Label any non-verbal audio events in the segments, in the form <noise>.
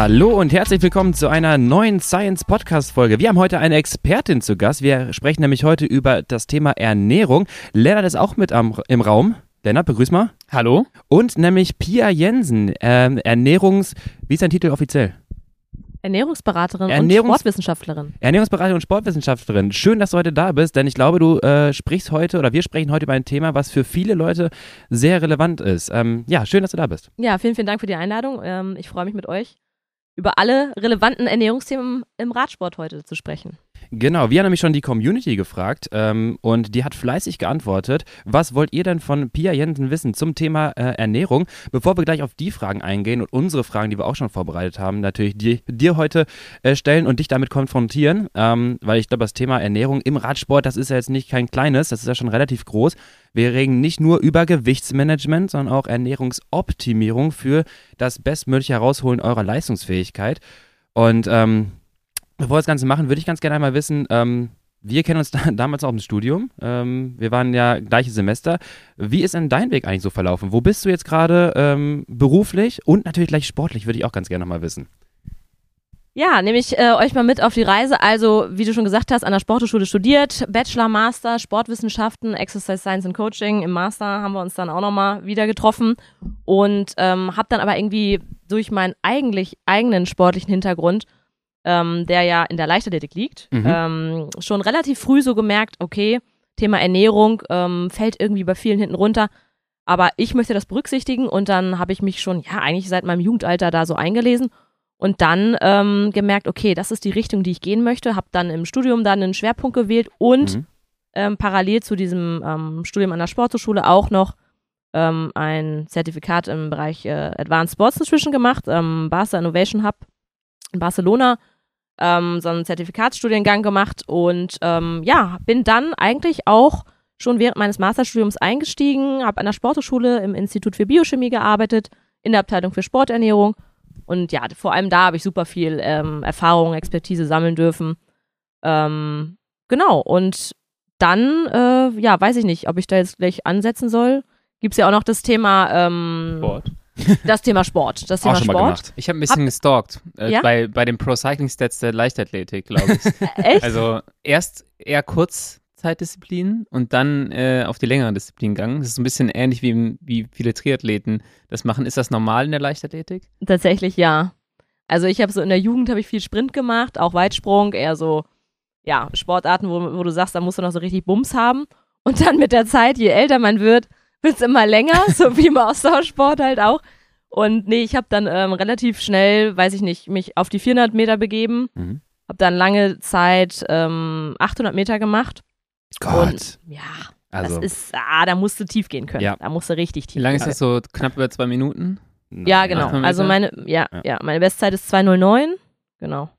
Hallo und herzlich willkommen zu einer neuen Science Podcast Folge. Wir haben heute eine Expertin zu Gast. Wir sprechen nämlich heute über das Thema Ernährung. Lennart ist auch mit am, im Raum. Lennart, begrüß mal. Hallo. Und nämlich Pia Jensen, ähm, Ernährungs... Wie ist dein Titel offiziell? Ernährungsberaterin Ernährungs- und Sportwissenschaftlerin. Ernährungsberaterin und Sportwissenschaftlerin. Schön, dass du heute da bist, denn ich glaube, du äh, sprichst heute oder wir sprechen heute über ein Thema, was für viele Leute sehr relevant ist. Ähm, ja, schön, dass du da bist. Ja, vielen, vielen Dank für die Einladung. Ähm, ich freue mich mit euch über alle relevanten Ernährungsthemen im Radsport heute zu sprechen. Genau, wir haben nämlich schon die Community gefragt ähm, und die hat fleißig geantwortet. Was wollt ihr denn von Pia Jensen wissen zum Thema äh, Ernährung? Bevor wir gleich auf die Fragen eingehen und unsere Fragen, die wir auch schon vorbereitet haben, natürlich die, dir heute äh, stellen und dich damit konfrontieren, ähm, weil ich glaube, das Thema Ernährung im Radsport, das ist ja jetzt nicht kein kleines, das ist ja schon relativ groß. Wir reden nicht nur über Gewichtsmanagement, sondern auch Ernährungsoptimierung für das bestmögliche Herausholen eurer Leistungsfähigkeit. Und ähm, Bevor wir das Ganze machen, würde ich ganz gerne einmal wissen, ähm, wir kennen uns <laughs> da, damals auch im Studium. Ähm, wir waren ja gleiches Semester. Wie ist denn dein Weg eigentlich so verlaufen? Wo bist du jetzt gerade ähm, beruflich und natürlich gleich sportlich, würde ich auch ganz gerne nochmal wissen. Ja, nehme ich äh, euch mal mit auf die Reise. Also, wie du schon gesagt hast, an der Sporthochschule studiert, Bachelor, Master, Sportwissenschaften, Exercise Science and Coaching. Im Master haben wir uns dann auch nochmal wieder getroffen und ähm, habe dann aber irgendwie durch meinen eigentlich eigenen sportlichen Hintergrund ähm, der ja in der Leichtathletik liegt, Mhm. ähm, schon relativ früh so gemerkt, okay, Thema Ernährung ähm, fällt irgendwie bei vielen hinten runter, aber ich möchte das berücksichtigen und dann habe ich mich schon, ja, eigentlich seit meinem Jugendalter da so eingelesen und dann ähm, gemerkt, okay, das ist die Richtung, die ich gehen möchte, habe dann im Studium dann einen Schwerpunkt gewählt und Mhm. ähm, parallel zu diesem ähm, Studium an der Sporthochschule auch noch ähm, ein Zertifikat im Bereich äh, Advanced Sports Nutrition gemacht, ähm, Barca Innovation Hub in Barcelona, ähm, so einen Zertifikatsstudiengang gemacht und ähm, ja, bin dann eigentlich auch schon während meines Masterstudiums eingestiegen, habe an der Sporthochschule im Institut für Biochemie gearbeitet, in der Abteilung für Sporternährung und ja, vor allem da habe ich super viel ähm, Erfahrung, Expertise sammeln dürfen. Ähm, genau, und dann, äh, ja, weiß ich nicht, ob ich da jetzt gleich ansetzen soll. Gibt es ja auch noch das Thema, ähm, Sport. Das Thema Sport. Das Auch Thema schon mal Sport. gemacht. Ich habe ein bisschen gestalkt äh, Ja? bei, bei den Pro Cycling Stats der Leichtathletik, glaube ich. <laughs> Echt? also erst eher Kurzzeitdisziplinen und dann äh, auf die längeren Disziplinen gegangen. Das ist so ein bisschen ähnlich wie, im- wie viele Triathleten das machen. Ist das normal in der Leichtathletik? Tatsächlich ja. Also ich habe so in der Jugend habe ich viel Sprint gemacht, auch Weitsprung, eher so ja, Sportarten, wo, wo du sagst, da musst du noch so richtig Bums haben. Und dann mit der Zeit, je älter man wird, wird es immer länger, <laughs> so wie im Ausdauersport halt auch. Und nee, ich habe dann ähm, relativ schnell, weiß ich nicht, mich auf die 400 Meter begeben, Mhm. habe dann lange Zeit ähm, 800 Meter gemacht. Gott. Und ja, also, das ist, ah, da musst du tief gehen können. Ja. Da musst du richtig tief Wie lange ist gehen. das so? Knapp über zwei Minuten? Ja, genau. 800 Also meine, ja, Ja. ja, meine Bestzeit ist 209. Genau.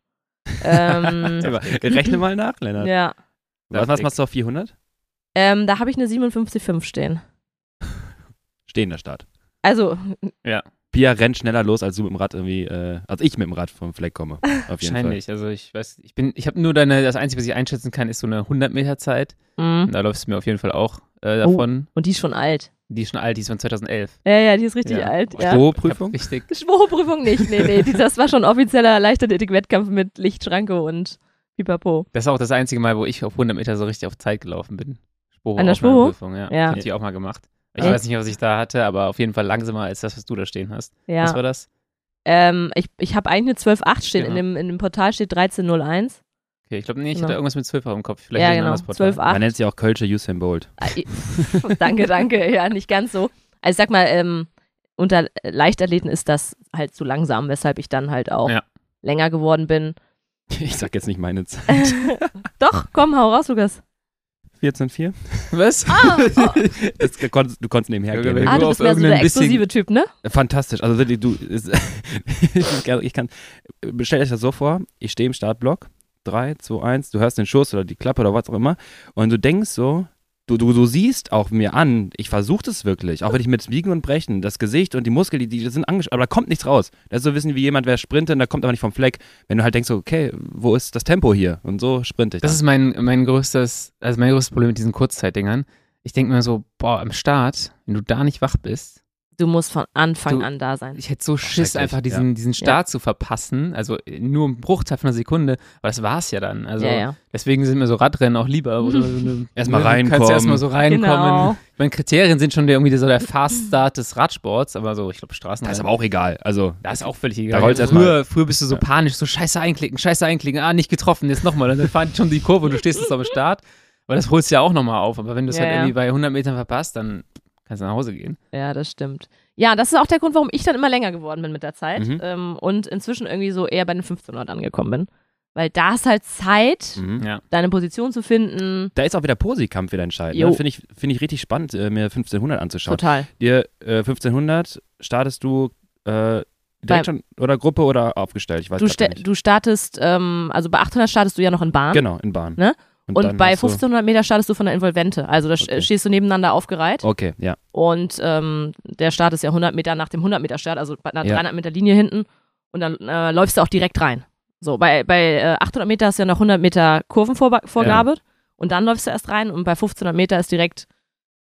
ähm, <laughs> Rechne mal nach, Lennart. ja. Was, was machst du auf 400? Ähm, da habe ich eine 57,5 stehen. Stehender Start. Also, Pia rennt schneller los, als du mit dem Rad irgendwie, äh, als ich mit dem Rad vom Fleck komme. <laughs> Auf jeden Fall. Wahrscheinlich. Also ich weiß, ich bin, ich habe nur deine, das Einzige, was ich einschätzen kann, ist so eine 100 Meter Zeit. mh. Und da läufst du mir auf jeden Fall auch äh, Oh. davon. und die ist schon alt. Die ist schon alt, die ist von 2011. Ja, ja, die ist richtig Ja. alt. Ja. Hab Richtig. <laughs> Schwurprüfung nicht. Nee, nee, die, das war schon offizieller Leichtathletik-Wettkampf mit Lichtschranke und Pipapo. Das ist auch das einzige Mal, wo ich auf 100 Meter so richtig auf Zeit gelaufen bin. Sporo An der? Aufnahmeprüfung, Ja. Ja. Ich hab die auch mal gemacht. Ich Echt? weiß nicht, was ich da hatte, aber auf jeden Fall langsamer als das, was du da stehen hast. Ja. Was war das? Ähm, ich ich habe eigentlich eine 12,8 stehen. In, Genau. dem, in dem Portal steht 13,01. Okay, ich glaube, nee, ich Genau. hatte irgendwas mit 12 auf dem Kopf. Vielleicht Ja, ein genau. anderes Portal. 12,8. Man nennt sie auch Kölsche Usain Bolt. Ah, <laughs> danke, danke. Ja, nicht ganz so. Also ich sag mal, ähm, unter Leichtathleten ist das halt zu langsam, weshalb ich dann halt auch Ja. länger geworden bin. <laughs> Ich sag jetzt nicht meine Zeit. <laughs> Doch, komm, hau raus, Lukas. 14,4? Was? Ah, oh. <laughs> Das, du, konntest, du konntest nebenher Ja, gehen. ah du bist mehr so der explosive Typ, ne? Fantastisch. Also wirklich, du, es- <laughs> ich kann, ich kann, stell euch das so vor, ich stehe im Startblock, 3, 2, 1, du hörst den Schuss oder die Klappe oder was auch immer und du denkst so, du, du, du siehst auch mir an, ich versuche das wirklich, auch wenn ich mit Biegen und Brechen, das Gesicht und die Muskeln, die, die sind angeschaut, aber da kommt nichts raus. Das ist so wissen wie jemand, wer sprintet und da kommt aber nicht vom Fleck. Wenn du halt denkst, so, okay, wo ist das Tempo hier? Und so sprinte ich. Das dann. ist mein, mein größtes, also mein größtes Problem mit diesen Kurzzeitdingern. Ich denke mir so, boah, am Start, wenn du da nicht wach bist, Du musst von Anfang Du- an da sein. Ich hätte so Schiss, einfach diesen, diesen Start zu verpassen. Also äh, nur einen Bruchteil von einer Sekunde. Aber das war's ja dann. Also ja, ja. deswegen sind mir so Radrennen auch lieber. <laughs> Du, Erstmal du kannst reinkommen. erstmal so reinkommen. Genau. Ich meine, Kriterien sind schon der, irgendwie so der Fast Start des Radsports, aber so, ich glaube, Straßen. Das ist aber auch egal. Also, Das ist auch völlig egal. erst früher, früher bist du so Ja. panisch, so scheiße einklicken, scheiße einklicken, ah, nicht getroffen, jetzt nochmal. Dann fahren die schon die Kurve und du stehst jetzt am Start. Aber das holst du ja auch nochmal auf. Aber wenn du es Ja, halt ja. irgendwie bei 100 Metern verpasst, dann kannst du nach Hause gehen. Ja, das stimmt. Ja, das ist auch der Grund, warum ich dann immer länger geworden bin mit der Zeit Mhm. ähm, und inzwischen irgendwie so eher bei den 1500 angekommen bin. Weil da ist halt Zeit, mhm. Ja. deine Position zu finden. da ist auch wieder Posi-Kampf wieder entscheidend. Ne? Finde ich, find ich richtig spannend, äh, mir 1500 anzuschauen. Total. Dir äh, 1500 startest du äh, direkt schon oder Gruppe oder aufgestellt? Ich weiß Du, nicht. du startest, ähm, also bei 800 startest du ja noch in Bahn. Genau, in Bahn. Ne? Und, dann bei hast du- 1500 Meter startest du von der Involvente. Also da Okay. stehst du nebeneinander aufgereiht. Okay, ja. Und ähm, der Start ist ja 100 Meter nach dem 100 Meter Start, also bei einer Ja. 300 Meter Linie hinten. Und dann äh, läufst du auch direkt rein. So, bei, bei äh, 800 Meter hast du ja noch 100 Meter Kurvenvorgabe. Und dann läufst du erst rein. Und bei 1500 Meter ist direkt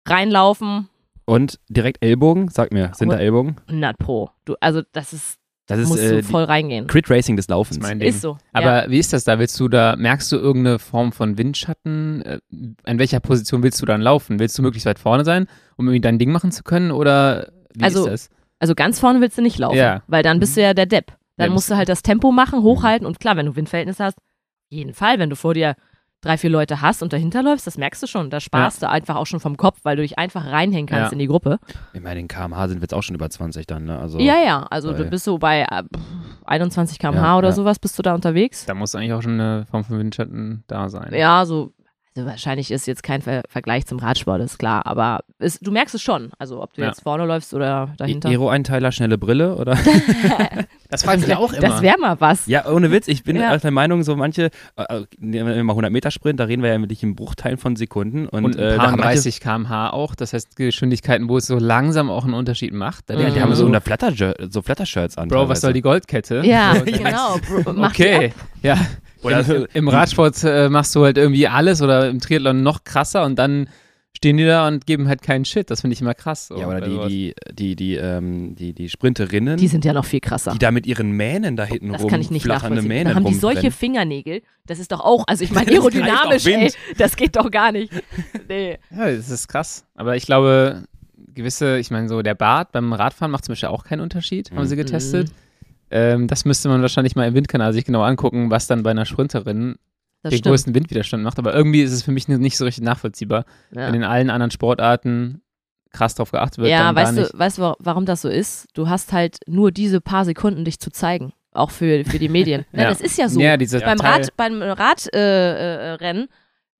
reinlaufen, Und direkt Ellbogen, sag mir, sind da Aber- Ellbogen? 100 pro. Du, also das ist, Das ist musst äh, du voll reingehen. Crit Racing des Laufens. Das ist mein Ding. Ist so. Aber ja. wie ist das da? Willst du da, merkst du irgendeine Form von Windschatten? Äh, In welcher Position willst du dann laufen? Willst du möglichst weit vorne sein, um irgendwie dein Ding machen zu können? Oder wie Also, ist das? Also ganz vorne willst du nicht laufen, Ja. weil dann bist du ja der Depp. Dann Ja, musst du halt das Tempo machen, hochhalten und klar, wenn du Windverhältnisse hast, jeden Fall, wenn du vor dir drei, vier Leute hast und dahinter läufst, das merkst du schon. Da sparst du einfach auch schon vom Kopf, weil du dich einfach reinhängen kannst Ja. in die Gruppe. Ich meine, in kmh sind wir jetzt auch schon über 20 dann, ne? Also, Ja, ja, also du bist so bei äh, 21 km/h Ja, oder ja. sowas, bist du da unterwegs. Da muss eigentlich auch schon eine Form von Windschatten da sein. Ja, so. Wahrscheinlich ist jetzt kein Ver Vergleich zum Radsport, ist klar, aber es, du merkst es schon. Also ob du Ja. jetzt vorne läufst oder dahinter. Aero-Einteiler, schnelle Brille oder? <laughs> Das frage ich mich auch immer. Das wäre mal was. ja, ohne Witz, ich bin Ja. der Meinung, so manche, äh, äh, nehmen wir mal 100 Meter Sprint, da reden wir ja wirklich in Bruchteilen von Sekunden und, und äh, ein da paar manche, 30 km/h auch. Das heißt Geschwindigkeiten, wo es so langsam auch einen Unterschied macht. Da Ja, die haben so, so, eine Flatter so Flatter-Shirts an. Bro, was soll die Goldkette? Ja, So, <laughs> genau. Bro, mach Okay, ja. Oder- Im, Im Radsport äh, machst du halt irgendwie alles oder im Triathlon noch krasser und dann stehen die da und geben halt keinen Shit. Das finde ich immer krass. So, Ja, oder die, die, die, die, ähm, die, die Sprinterinnen, Die sind ja noch viel krasser. die da mit ihren Mähnen da hinten Das rum, kann ich nicht flatternde nachvollziehen. Mähnen Dann haben die solche. Fingernägel. Das ist doch auch, also ich <laughs> meine, aerodynamisch, ey, das geht doch gar nicht. Nee. Ja, das ist krass. Aber ich glaube, gewisse, ich meine, so der Bart beim Radfahren macht zum Beispiel auch keinen Unterschied, haben sie Mhm. Ähm, das müsste man wahrscheinlich mal im Windkanal sich genau angucken, was dann bei einer Sprinterin Das den stimmt. größten Windwiderstand macht. Aber irgendwie ist es für mich nicht so richtig nachvollziehbar. Ja, Wenn in allen anderen Sportarten krass drauf geachtet wird, ja weißt, du, weißt du, wa- warum das so ist? Du hast halt nur diese paar Sekunden, dich zu zeigen. Auch für, für die Medien. <laughs> Ne, Ja. Das ist ja so. Ja, beim Rad, beim Radrennen äh, äh,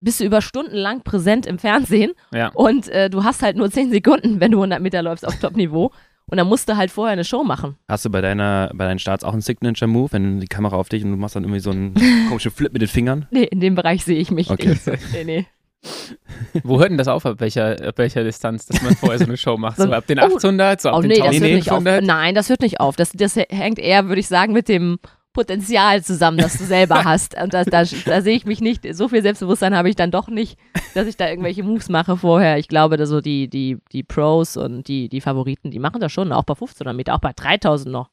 bist du über Stunden lang präsent im Fernsehen Ja. und äh, du hast halt nur 10 Sekunden, wenn du 100 Meter läufst auf Top-Niveau. Und dann musst du halt vorher eine Show machen. Hast du bei deiner, bei deinen Starts auch einen Signature-Move, wenn die Kamera auf dich und du machst dann irgendwie so einen <laughs> komischen Flip mit den Fingern? Nee, in dem Bereich sehe ich mich Okay. nicht. so. Nee, nee. <laughs> Wo hört denn das auf, ab welcher, ab welcher Distanz, dass man vorher so eine Show macht? So, So- ab den Oh. 800, so ab Oh den nee, das hört nicht auf. 1500? Nein, das hört nicht auf. Das, das hängt eher, würde ich sagen, mit dem Potenzial zusammen, das du selber <laughs> hast. Und da, da, da sehe ich mich nicht, so viel Selbstbewusstsein habe ich dann doch nicht, dass ich da irgendwelche Moves mache vorher. Ich glaube, dass so die, die, die Pros und die, die Favoriten, die machen das schon, auch bei 1500 Meter, auch bei 3000 noch.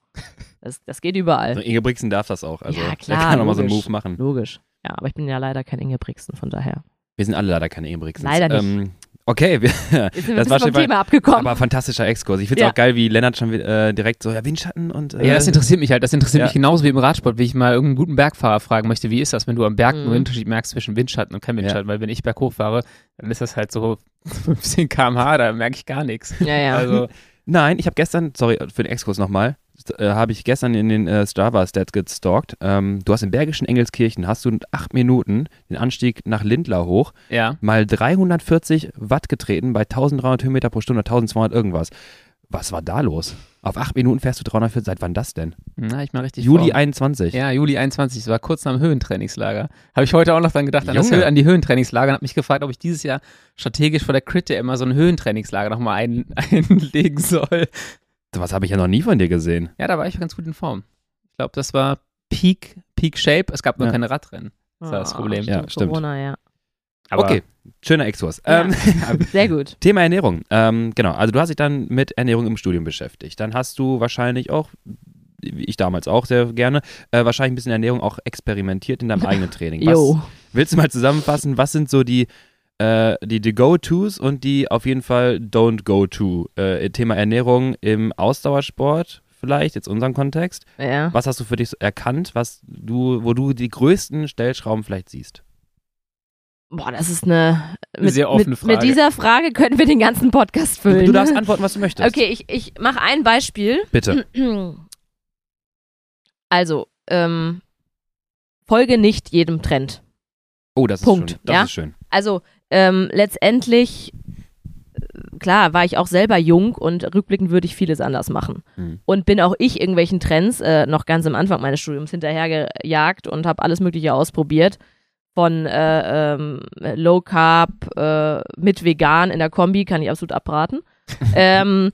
Das, das geht überall. Inge Brixen darf das auch. Also, Ja, Der klar, kann auch mal so einen. Move machen. Logisch. Ja, aber ich bin ja leider kein Inge Brixen, von daher. Wir sind alle leider keine Inge Brixens. Leider nicht. Ähm, okay, wir, Jetzt sind wir Das war schon vom Thema abgekommen. aber fantastischer Exkurs. Ich finde es Ja. auch geil, wie Lennart schon äh, direkt so, ja, Windschatten und. Äh, Ja, das interessiert mich halt. Das interessiert Ja. mich genauso wie im Radsport, wie ich mal irgendeinen guten Bergfahrer fragen möchte, wie ist das, wenn du am Berg Mhm. einen Unterschied merkst zwischen Windschatten und kein Windschatten? Weil wenn ich berghoch fahre, dann ist das halt so <laughs> 15 km/h, da merke ich gar nichts. ja, ja. Also, <laughs> Nein, ich habe gestern, sorry für den Exkurs nochmal, äh, habe ich gestern in den äh, Strava-Stats gestalkt. Ähm, du hast im Bergischen Engelskirchen, hast du in acht Minuten den Anstieg nach Lindlar hoch, ja. mal 340 Watt getreten bei 1300 Höhenmeter pro Stunde, 1200 irgendwas. Was war da los? Auf acht Minuten fährst du 340, seit wann das denn? Na, ich mal richtig Juli vor. 21. Ja, Juli 21, das war kurz nach dem Höhentrainingslager. Habe ich heute auch noch dran gedacht, an, das Junge. Hö an die Höhentrainingslager und habe mich gefragt, ob ich dieses Jahr strategisch vor der Crit ja immer so ein Höhentrainingslager nochmal ein, <laughs> einlegen soll. Was habe ich ja noch nie von dir gesehen. Ja, da war ich ganz gut in Form. Ich glaube, das war Peak, Peak Shape. Es gab nur Ja. keine Radrennen. Das war das Problem. Ja, stimmt. Corona, ja. Aber okay, schöner Exkurs. Ja. Ähm, <laughs> <laughs> Sehr gut. Thema Ernährung. Ähm, genau, also du hast dich dann mit Ernährung im Studium beschäftigt. Dann hast du wahrscheinlich auch, wie ich damals auch sehr gerne, äh, wahrscheinlich ein bisschen Ernährung auch experimentiert in deinem <laughs> eigenen Training. Was, Jo. Willst du mal zusammenfassen, was sind so die, äh, die, die Go-Tos und die auf jeden Fall Don't-Go-To? Äh, Thema Ernährung im Ausdauersport vielleicht, jetzt unseren Kontext. Ja. Was hast du für dich so erkannt, was du, wo du die größten Stellschrauben vielleicht siehst? Boah, das ist eine mit, Sehr offene mit, Frage. Mit dieser Frage können wir den ganzen Podcast Du, füllen. du darfst antworten, was du möchtest. Okay, ich, ich mache ein Beispiel. Bitte. <clears throat> Also, ähm, folge nicht jedem Trend. Oh, das ist Punkt, schön. Das ja? ist schön. Also, ähm, letztendlich, äh, klar, war ich auch selber jung und rückblickend würde ich vieles anders machen. Hm. Und bin auch ich irgendwelchen Trends äh, noch ganz am Anfang meines Studiums hinterhergejagt und habe alles Mögliche ausprobiert. Von äh, ähm, Low Carb äh, mit vegan in der Kombi kann ich absolut abraten. <laughs> ähm,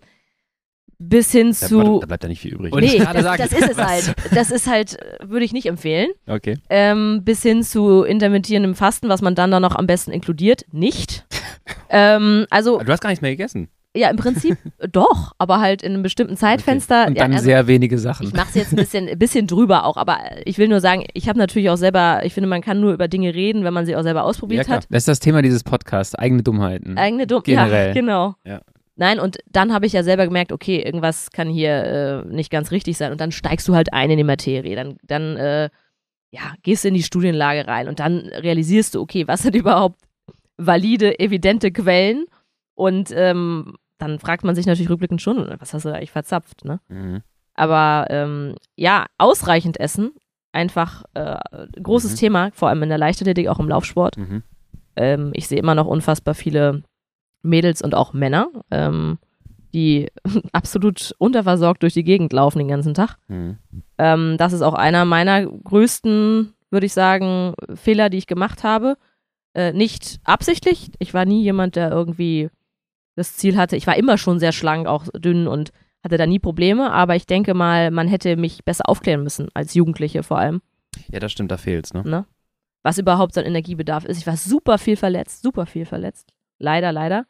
bis hin Da, zu. da bleibt ja nicht viel übrig. Und Nee, das, sagen, das ist es <laughs> halt. Das ist halt, äh, würde ich nicht empfehlen. Okay. Ähm, bis hin zu intermittierendem Fasten, was man dann da noch am besten inkludiert. Nicht. <laughs> ähm, also, Du hast gar nichts mehr gegessen. ja, im Prinzip <laughs> doch, aber halt in einem bestimmten Zeitfenster. Und ja, dann also, sehr wenige Sachen. ich mache es jetzt ein bisschen, ein bisschen drüber auch, aber ich will nur sagen, ich habe natürlich auch selber, ich finde, man kann nur über Dinge reden, wenn man sie auch selber ausprobiert klar. hat. Das ist das Thema dieses Podcasts, eigene Dummheiten. Eigene Dumm. Generell. Ja, genau. Ja. Nein, und dann habe ich ja selber gemerkt, okay, irgendwas kann hier äh, nicht ganz richtig sein. Und dann steigst du halt ein in die Materie. Dann, dann äh, ja, gehst du in die Studienlage rein und dann realisierst du, okay, was sind <laughs> überhaupt valide, evidente Quellen? Und ähm, dann fragt man sich natürlich rückblickend schon, was hast du da eigentlich verzapft, ne? Mhm. Aber ähm, ja, ausreichend essen, einfach äh, großes Mhm. Thema, vor allem in der Leichtathletik, auch im Laufsport. Mhm. Ähm, ich sehe immer noch unfassbar viele Mädels und auch Männer, ähm, die <laughs> absolut unterversorgt durch die Gegend laufen den ganzen Tag. Mhm. Ähm, das ist auch einer meiner größten, würde ich sagen, Fehler, die ich gemacht habe. Äh, nicht absichtlich. Ich war nie jemand, der irgendwie das Ziel hatte. Ich war immer schon sehr schlank, auch dünn und hatte da nie Probleme. Aber ich denke mal, man hätte mich besser aufklären müssen, als Jugendliche vor allem Ja, das stimmt, da fehlt's, ne? ne? Was überhaupt so ein Energiebedarf ist. Ich war super viel verletzt, super viel verletzt. Leider, leider.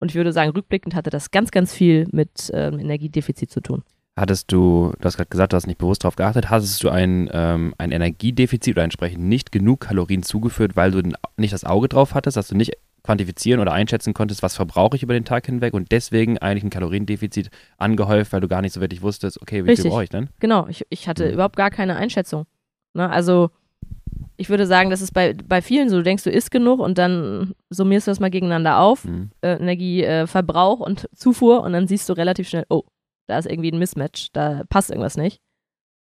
Und ich würde sagen, rückblickend hatte das ganz, ganz viel mit ähm, Energiedefizit zu tun. Hattest du, du hast gerade gesagt, du hast nicht bewusst darauf geachtet, hattest du ein, ähm, ein Energiedefizit oder entsprechend nicht genug Kalorien zugeführt, weil du nicht das Auge drauf hattest, dass du nicht quantifizieren oder einschätzen konntest, was verbrauche ich über den Tag hinweg und deswegen eigentlich ein Kaloriendefizit angehäuft, weil du gar nicht so wirklich wusstest, okay, wie Richtig. viel brauche ich denn? Genau, ich, ich hatte Mhm. überhaupt gar keine Einschätzung. Ne? Also, ich würde sagen, das ist bei, bei vielen so. Du denkst, du isst genug und dann summierst du das mal gegeneinander auf. Mhm. Äh, Energieverbrauch äh, und Zufuhr und dann siehst du relativ schnell, oh, da ist irgendwie ein Mismatch, da passt irgendwas nicht.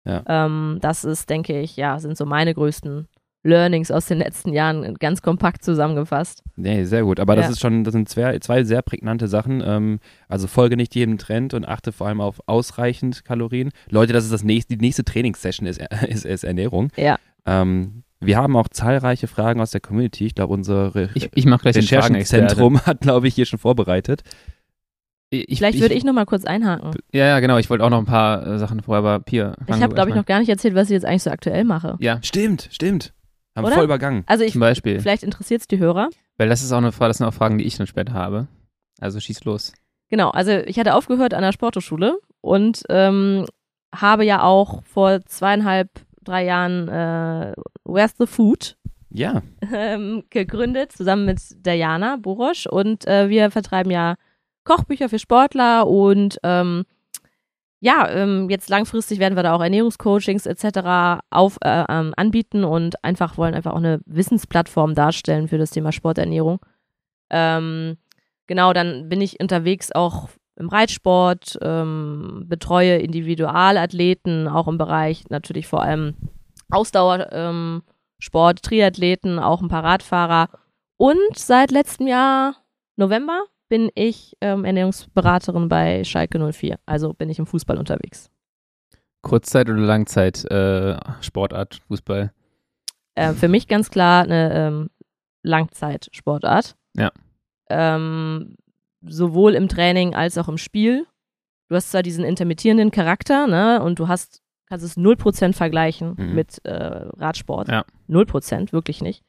Ja. Ähm, das ist, denke ich, ja, sind so meine größten Learnings aus den letzten Jahren ganz kompakt zusammengefasst. Nee, sehr gut. Aber das Ja. ist schon, das sind zwei, zwei sehr prägnante Sachen. Ähm, also folge nicht jedem Trend und achte vor allem auf ausreichend Kalorien. Leute, das ist das nächste, die nächste Trainingssession ist, <laughs> ist, ist Ernährung. Ja. Ähm, wir haben auch zahlreiche Fragen aus der Community. Ich glaube, unsere Ich, ich. Recherchenzentrum <laughs> hat, glaube ich, hier schon vorbereitet. Ich, Vielleicht würde ich noch mal kurz einhaken. Ja, ja, genau. Ich wollte auch noch ein paar äh, Sachen vorher, aber Pia. Ich habe, glaube ich, noch gar nicht erzählt, was ich jetzt eigentlich so aktuell mache. Ja, Stimmt, stimmt. Haben Oder? voll übergangen. Also ich, zum Beispiel. vielleicht interessiert es die Hörer. Weil das ist auch eine Frage, das sind auch Fragen, die ich dann später habe. Also schieß los. Genau, also ich hatte aufgehört an der Sporthochschule und ähm, habe ja auch vor zweieinhalb, drei Jahren äh, Where's the Food Ja. <laughs> ähm, gegründet, zusammen mit Diana Borosch. Und äh, wir vertreiben ja Kochbücher für Sportler und ähm, ja, ähm, jetzt langfristig werden wir da auch Ernährungscoachings etc. Auf, äh, ähm, anbieten und einfach wollen einfach auch eine Wissensplattform darstellen für das Thema Sporternährung. Ähm, genau, dann bin ich unterwegs auch im Reitsport, ähm, betreue Individualathleten, auch im Bereich natürlich vor allem Ausdauersport, ähm, Sport, Triathleten, auch ein paar Radfahrer. Und seit letztem Jahr, November, bin ich ähm, Ernährungsberaterin bei Schalke 04. Also bin ich im Fußball unterwegs. Kurzzeit oder Langzeit äh, Sportart, Fußball? Äh, für mich ganz klar eine ähm, Langzeitsportart. Ja. Ähm, sowohl im Training als auch im Spiel. Du hast zwar diesen intermittierenden Charakter, ne, und du hast, kannst es 0% vergleichen Mhm. mit äh, Radsport. Ja. 0%, wirklich nicht.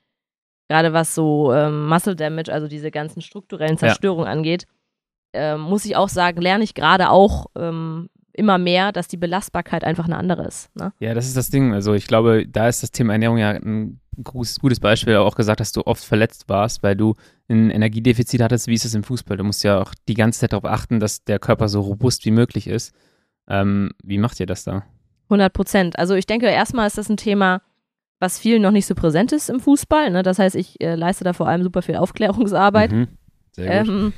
gerade was so ähm, Muscle Damage, also diese ganzen strukturellen Zerstörungen angeht, ähm, muss ich auch sagen, lerne ich gerade auch ähm, immer mehr, dass die Belastbarkeit einfach eine andere ist. Ne? Ja, das ist das Ding. Also ich glaube, da ist das Thema Ernährung ja ein gutes, gutes Beispiel. Auch gesagt, dass du oft verletzt warst, weil du ein Energiedefizit hattest. Wie ist es im Fußball? Du musst ja auch die ganze Zeit darauf achten, dass der Körper so robust wie möglich ist. Ähm, wie macht ihr das da? 100 Prozent. Also ich denke, erstmal ist das ein Thema, was vielen noch nicht so präsent ist im Fußball. Ne? Das heißt, ich äh, leiste da vor allem super viel Aufklärungsarbeit. Mhm. Sehr gut. Ähm,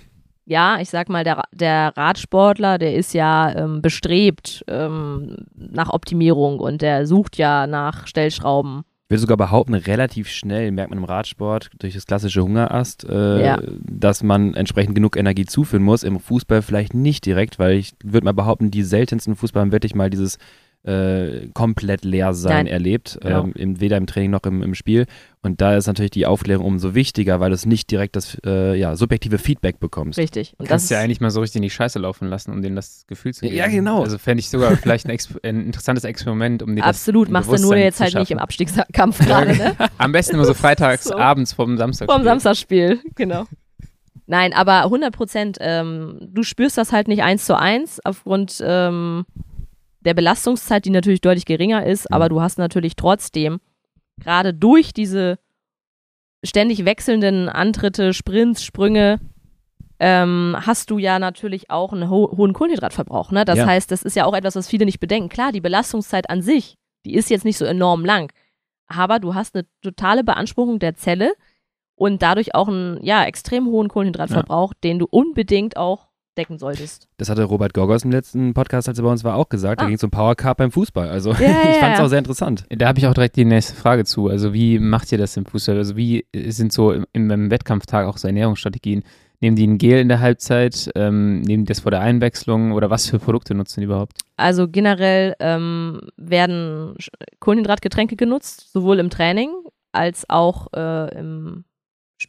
ja, ich sag mal, der, der Radsportler, der ist ja ähm, bestrebt ähm, nach Optimierung und der sucht ja nach Stellschrauben. Ich würde sogar behaupten, relativ schnell merkt man im Radsport durch das klassische Hungerast, äh, Ja. dass man entsprechend genug Energie zuführen muss. Im Fußball vielleicht nicht direkt, weil ich würde mal behaupten, die seltensten Fußballer haben wirklich mal dieses äh, komplett leer sein Nein. erlebt, Genau. ähm, im, weder im Training noch im, im Spiel. Und da ist natürlich die Aufklärung umso wichtiger, weil du es nicht direkt das äh, ja, subjektive Feedback bekommst. Richtig. Und Du das kannst ja eigentlich mal so richtig in die Scheiße laufen lassen, um denen das Gefühl zu geben. Ja, genau. Also fände ich sogar vielleicht ein, ein interessantes Experiment, um das absolut, machst du nur jetzt halt nicht im schaffen. Abstiegskampf gerade, ne? Am besten immer <laughs> so freitags So. abends vom Samstag. Vom Samstagsspiel, genau. Nein, aber 100 Prozent, ähm, du spürst das halt nicht eins zu eins aufgrund ähm, der Belastungszeit, die natürlich deutlich geringer ist, aber du hast natürlich trotzdem gerade durch diese ständig wechselnden Antritte, Sprints, Sprünge, ähm, hast du ja natürlich auch einen ho hohen Kohlenhydratverbrauch. Ne? Das Ja. heißt, das ist ja auch etwas, was viele nicht bedenken. Klar, die Belastungszeit an sich, die ist jetzt nicht so enorm lang, aber du hast eine totale Beanspruchung der Zelle und dadurch auch einen ja, extrem hohen Kohlenhydratverbrauch, den du unbedingt auch decken solltest. Das hatte Robert Gorgos im letzten Podcast, als er bei uns war, auch gesagt. Da Ah. ging es um Power Carb beim Fußball. Also Ja, <laughs> ich ja, fand es ja. auch sehr interessant. Da habe ich auch direkt die nächste Frage zu. Also wie macht ihr das im Fußball? Also wie sind so im, im Wettkampftag auch so Ernährungsstrategien? Nehmen die ein Gel in der Halbzeit? Ähm, nehmen die das vor der Einwechslung? Oder was für Produkte nutzen die überhaupt? Also generell ähm, werden Kohlenhydratgetränke genutzt, sowohl im Training als auch äh, im,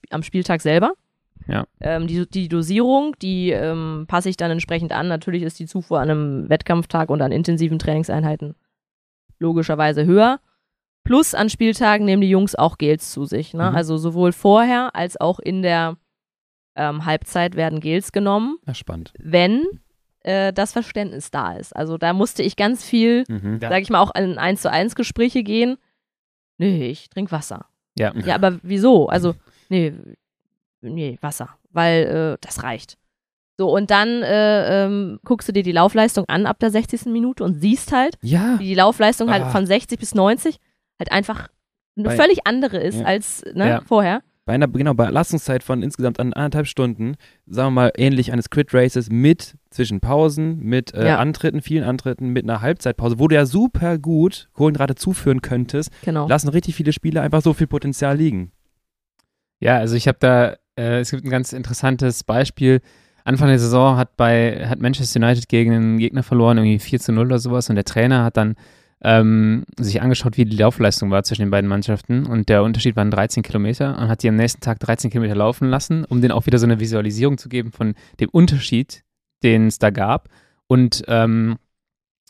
am Spieltag selber. Ja. Ähm, die, die Dosierung, die ähm, passe ich dann entsprechend an. Natürlich ist die Zufuhr an einem Wettkampftag und an intensiven Trainingseinheiten logischerweise höher. Plus an Spieltagen nehmen die Jungs auch Gels zu sich. Ne? Mhm. Also sowohl vorher als auch in der ähm, Halbzeit werden Gels genommen, Ja, spannend. wenn äh, das Verständnis da ist. Also da musste ich ganz viel Mhm. Ja. sag ich mal, auch in 1 zu 1 Gespräche gehen. Nee, ich trinke Wasser. Ja. Ja, aber wieso? Also, nee, nee, Wasser. Weil äh, das reicht. So, und dann äh, ähm, guckst du dir die Laufleistung an ab der 60. Minute und siehst halt, Ja. wie die Laufleistung halt Ah. von 60 bis 90 halt einfach eine Bei- völlig andere ist Ja. als ne, Ja. vorher. Bei einer genau, bei Belastungszeit von insgesamt an anderthalb Stunden, sagen wir mal ähnlich eines Crit Races mit zwischen Pausen, mit äh, Ja. Antritten, vielen Antritten, mit einer Halbzeitpause, wo du ja super gut Kohlenhydrate zuführen könntest, Genau. lassen richtig viele Spieler einfach so viel Potenzial liegen. Ja, also ich habe da, äh, es gibt ein ganz interessantes Beispiel. Anfang der Saison hat bei hat Manchester United gegen einen Gegner verloren, irgendwie 4 zu 0 oder sowas, und der Trainer hat dann ähm, sich angeschaut, wie die Laufleistung war zwischen den beiden Mannschaften und der Unterschied waren 13 Kilometer und hat die am nächsten Tag 13 Kilometer laufen lassen, um denen auch wieder so eine Visualisierung zu geben von dem Unterschied, den es da gab. Und ähm,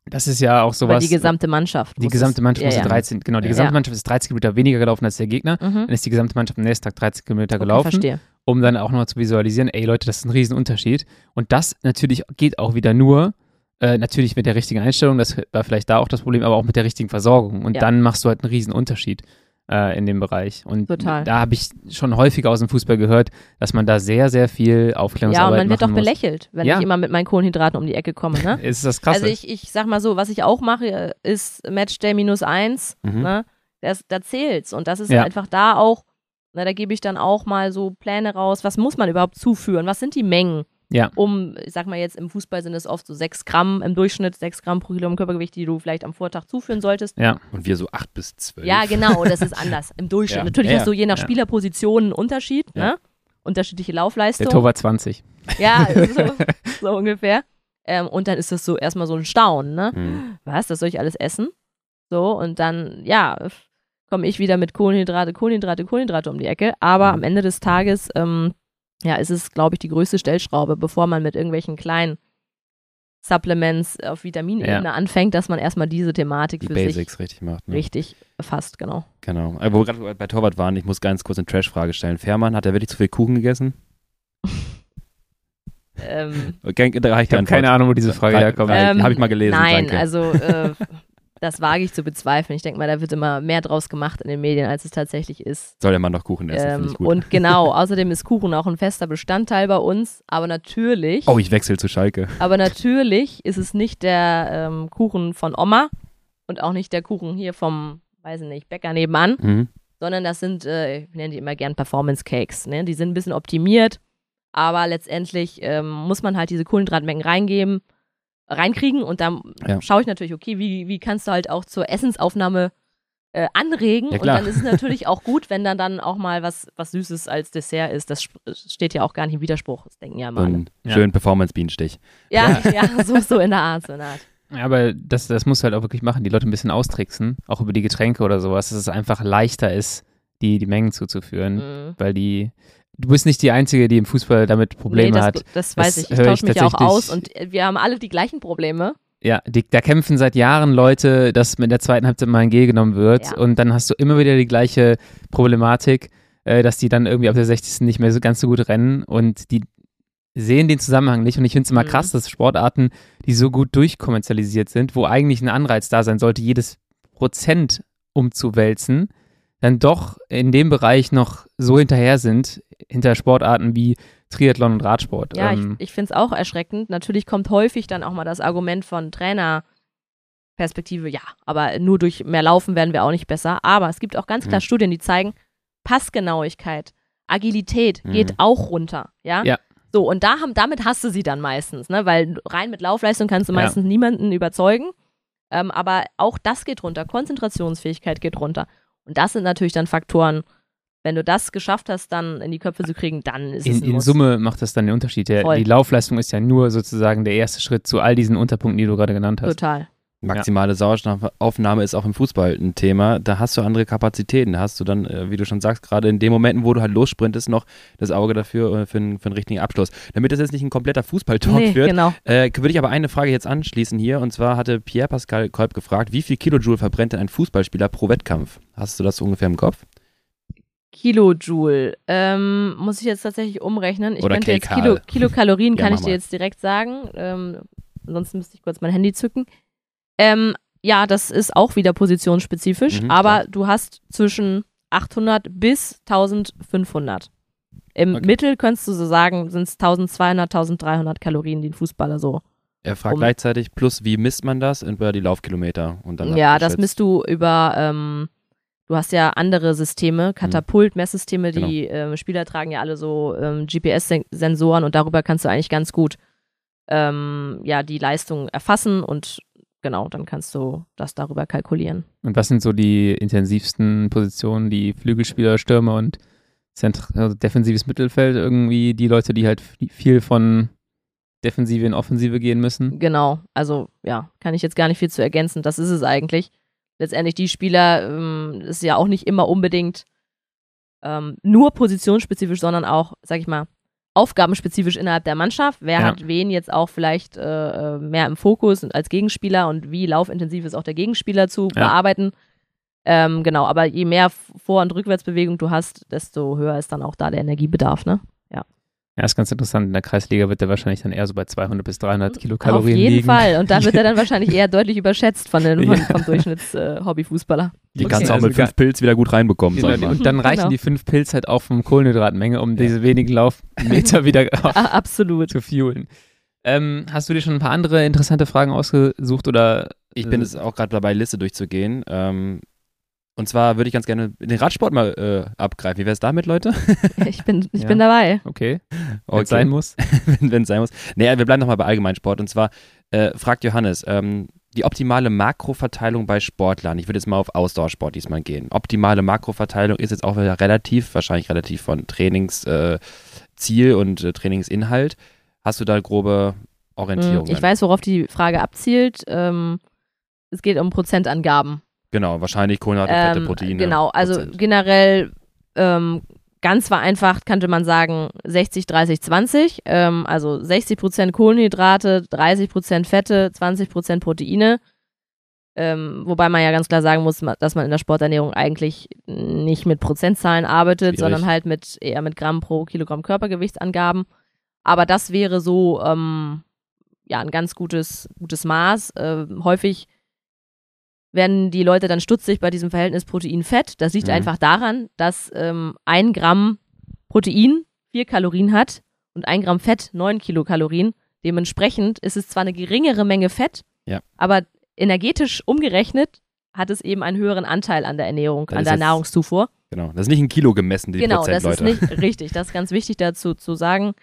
das ist ja auch Aber sowas. die gesamte Mannschaft. die gesamte es- Mannschaft ja, musste ja. 13, genau, die Ja. gesamte Ja. Mannschaft ist 30 Kilometer weniger gelaufen als der Gegner. Mhm. Dann ist die gesamte Mannschaft am nächsten Tag 13 Kilometer Okay, gelaufen verstehe. Um dann auch nochmal zu visualisieren, ey Leute, das ist ein Riesenunterschied. Und das natürlich geht auch wieder nur, äh, natürlich mit der richtigen Einstellung, das war vielleicht da auch das Problem, aber auch mit der richtigen Versorgung. Und Ja. dann machst du halt einen Riesenunterschied äh, in dem Bereich. Und Total. da habe ich schon häufiger aus dem Fußball gehört, dass man da sehr, sehr viel Ja, und Aufklärungsarbeit man wird doch muss. belächelt, wenn Ja. ich immer mit meinen Kohlenhydraten um die Ecke komme. Ne? <laughs> Ist das krass? Also ich, ich sag mal so, was ich auch mache, ist Matchday minus eins. Mhm. Ne? Das, da zählt's. Und das ist Ja. einfach da auch, na, da gebe ich dann auch mal so Pläne raus. Was muss man überhaupt zuführen? Was sind die Mengen? Ja. Um, ich sag mal jetzt, im Fußball sind es oft so sechs Gramm im Durchschnitt, sechs Gramm pro Kilogramm Körpergewicht, die du vielleicht am Vortag zuführen solltest. ja, Und wir so acht bis zwölf. Ja, genau, das ist <laughs> anders. Im Durchschnitt. Ja. Natürlich Ja, hast du je nach ja. Spielerposition einen Unterschied, Ja. ne? Unterschiedliche der Laufleistung. Torwart 20. Ja, <laughs> so, so ungefähr. Ähm, und dann ist das so erstmal so ein Staunen, ne? Mhm. Was, das soll ich alles essen? So, und dann, ja, komme ich wieder mit Kohlenhydrate, Kohlenhydrate, Kohlenhydrate um die Ecke. Aber Mhm. am Ende des Tages, ähm, ja, ist es, glaube ich, die größte Stellschraube, bevor man mit irgendwelchen kleinen Supplements auf Vitaminebene anfängt, dass man erstmal diese Thematik Die für Basics sich richtig macht. Ne? richtig erfasst, genau. Genau. Äh, Wo wir gerade bei Torwart waren, ich muss ganz kurz eine Trash-Frage stellen. Fährmann, hat er wirklich zu viel Kuchen gegessen? Ähm, Okay, da reicht Ich habe keine Ahnung, wo diese Frage herkommt. Ähm, Habe ich mal gelesen, Nein, danke. also äh, <laughs> das wage ich zu bezweifeln. Ich denke mal, da wird immer mehr draus gemacht in den Medien, als es tatsächlich ist. Soll der Mann doch Kuchen essen, finde Ähm, ich gut. und genau, <laughs> außerdem ist Kuchen auch ein fester Bestandteil bei uns, aber natürlich, oh, ich wechsle zu Schalke. aber natürlich ist es nicht der ähm, Kuchen von Oma und auch nicht der Kuchen hier vom, weiß ich nicht, Bäcker nebenan, Mhm. sondern das sind, äh, ich nenne die immer gern Performance Cakes. Ne? Die sind ein bisschen optimiert, aber letztendlich ähm, muss man halt diese Kohlenhydratmengen reingeben, reinkriegen und dann Ja. schaue ich natürlich, okay, wie, wie kannst du halt auch zur Essensaufnahme äh, anregen Ja, und dann ist es natürlich auch gut, wenn dann dann auch mal was, was Süßes als Dessert ist. Das sp- steht ja auch gar nicht im Widerspruch, das denken ja alle. einen Ja. schönen Performance-Bienenstich. Ja, <laughs> ja, so, so in der Art, so in der Art. Ja, aber das, das musst du halt auch wirklich machen, die Leute ein bisschen austricksen, auch über die Getränke oder sowas, dass es einfach leichter ist, die, die Mengen zuzuführen, Mhm. weil die, du bist nicht die Einzige, die im Fußball damit Probleme nee, das, hat. das weiß Das ich. Ich tausche ich mich ja auch aus und wir haben alle die gleichen Probleme. Ja, die, da kämpfen seit Jahren Leute, dass mit der zweiten Halbzeit mal ein G genommen wird Ja. und dann hast du immer wieder die gleiche Problematik, äh, dass die dann irgendwie ab der 60. nicht mehr so ganz so gut rennen und die sehen den Zusammenhang nicht und ich finde es immer Mhm. krass, dass Sportarten, die so gut durchkommerzialisiert sind, wo eigentlich ein Anreiz da sein sollte, jedes Prozent umzuwälzen, dann doch in dem Bereich noch so hinterher sind, hinter Sportarten wie Triathlon und Radsport. Ja, Ähm, ich, ich finde es auch erschreckend. Natürlich kommt häufig dann auch mal das Argument von Trainerperspektive, ja, aber nur durch mehr Laufen werden wir auch nicht besser. Aber es gibt auch ganz klar Mhm. Studien, die zeigen, Passgenauigkeit, Agilität Mhm. geht auch runter, ja. Ja. So, und da haben, damit hast du sie dann meistens, ne? Weil rein mit Laufleistung kannst du Ja. meistens niemanden überzeugen. Ähm, aber auch das geht runter, Konzentrationsfähigkeit geht runter. Und das sind natürlich dann Faktoren, wenn du das geschafft hast, dann in die Köpfe zu kriegen, dann ist es In, ein in Muss. Summe macht das dann den Unterschied. Der, die Laufleistung ist ja nur sozusagen der erste Schritt zu all diesen Unterpunkten, die du gerade genannt hast. Total. Maximale Sauerstoffaufnahme ist auch im Fußball ein Thema. Da hast du andere Kapazitäten. Da hast du dann, äh, wie du schon sagst, gerade in den Momenten, wo du halt lossprintest, noch das Auge dafür äh, für, einen- für einen richtigen Abschluss. Damit das jetzt nicht ein kompletter Fußball-Talk Nee, wird, genau. äh, würde ich aber eine Frage jetzt anschließen hier. Und zwar hatte Pierre Pascal Kolb gefragt, wie viel Kilojoule verbrennt denn ein Fußballspieler pro Wettkampf? Hast du das so ungefähr im Kopf? Kilojoule. Ähm, muss ich jetzt tatsächlich umrechnen. Ich Oder könnte jetzt kcal. Kilo, Kilokalorien, <laughs> Ja, kann ich dir jetzt direkt sagen. Ähm, ansonsten müsste ich kurz mein Handy zücken. Ähm, ja, das ist auch wieder positionsspezifisch, Mhm, aber klar. du hast zwischen 800 bis 1500. Im Okay. Mittel könntest du so sagen, sind es 1200, 1300 Kalorien, die ein Fußballer so. Er fragt Um- gleichzeitig, plus wie misst man das? Über die Laufkilometer. Und dann ja, das misst du über, ähm, du hast ja andere Systeme, Katapult, Messsysteme, Genau. die ähm, Spieler tragen ja alle so ähm, GPS-Sensoren und darüber kannst du eigentlich ganz gut ähm, ja, die Leistung erfassen und genau, dann kannst du das darüber kalkulieren. Und was sind so die intensivsten Positionen, die Flügelspieler, Stürmer und Zentr also defensives Mittelfeld irgendwie die Leute, die halt viel von Defensive in Offensive gehen müssen? Genau, also ja, kann ich jetzt gar nicht viel zu ergänzen, das ist es eigentlich. Letztendlich die Spieler, ähm, ist ja auch nicht immer unbedingt ähm, nur positionsspezifisch, sondern auch, sag ich mal, aufgabenspezifisch innerhalb der Mannschaft. Wer Ja. hat wen jetzt auch vielleicht äh, äh, mehr im Fokus als Gegenspieler und wie laufintensiv ist auch der Gegenspieler zu Ja. bearbeiten. Ähm, genau, aber je mehr Vor- und Rückwärtsbewegung du hast, desto höher ist dann auch da der Energiebedarf, ne? Ja, ist ganz interessant. In der Kreisliga wird der wahrscheinlich dann eher so bei 200 bis 300 Kilokalorien Auf jeden liegen. Fall. Und da wird er dann <laughs> wahrscheinlich eher deutlich überschätzt von den, <laughs> von, Ja. vom Durchschnitts-Hobbyfußballer. Die Okay, kannst du auch also mit fünf Pilz wieder gut reinbekommen, sag ich Genau, mal. und dann reichen Genau. die fünf Pilz halt auch vom Kohlenhydratmenge, um diese wenigen Laufmeter <laughs> wieder absolut. zu fuelen. Ähm, hast du dir schon ein paar andere interessante Fragen ausgesucht oder? Ich bin äh, jetzt auch gerade dabei, Liste durchzugehen. Ähm, und zwar würde ich ganz gerne den Radsport mal äh, abgreifen. Wie wäre es damit, Leute? <laughs> Ich bin, ich <laughs> Ja. bin dabei. Okay, Okay. <laughs> wenn sein muss. wenn es sein muss. Nee, wir bleiben nochmal bei Allgemeinsport. Und zwar äh, fragt Johannes, ähm, die optimale Makroverteilung bei Sportlern. Ich würde jetzt mal auf Ausdauersport diesmal gehen. Optimale Makroverteilung ist jetzt auch wieder relativ, wahrscheinlich relativ von Trainingsziel äh, Ziel und äh, Trainingsinhalt. Hast du da grobe Orientierungen? Mm, Ich weiß, worauf die Frage abzielt. Ähm, es geht um Prozentangaben. Genau, wahrscheinlich Kohlenhydrate, Fette, Ähm, Proteine. genau, also Prozent. generell ähm, ganz vereinfacht könnte man sagen 60, 30, 20. Ähm, also 60 Prozent Kohlenhydrate, 30 Prozent Fette, 20 Prozent Proteine. Ähm, wobei man ja ganz klar sagen muss, dass man in der Sporternährung eigentlich nicht mit Prozentzahlen arbeitet, Schwierig. sondern halt mit eher mit Gramm pro Kilogramm Körpergewichtsangaben. Aber das wäre so ähm, ja ein ganz gutes gutes Maß. Äh, häufig werden die Leute dann stutzig bei diesem Verhältnis Protein-Fett. Das liegt Mhm. einfach daran, dass ähm, ein Gramm Protein vier Kalorien hat und ein Gramm Fett neun Kilokalorien. Dementsprechend ist es zwar eine geringere Menge Fett, Ja. aber energetisch umgerechnet hat es eben einen höheren Anteil an der Ernährung, Das an der jetzt Nahrungszufuhr. Genau. Das ist nicht ein Kilo gemessen, die genau, Prozent, das Leute. ist nicht <laughs> richtig. Das ist ganz wichtig dazu zu sagen.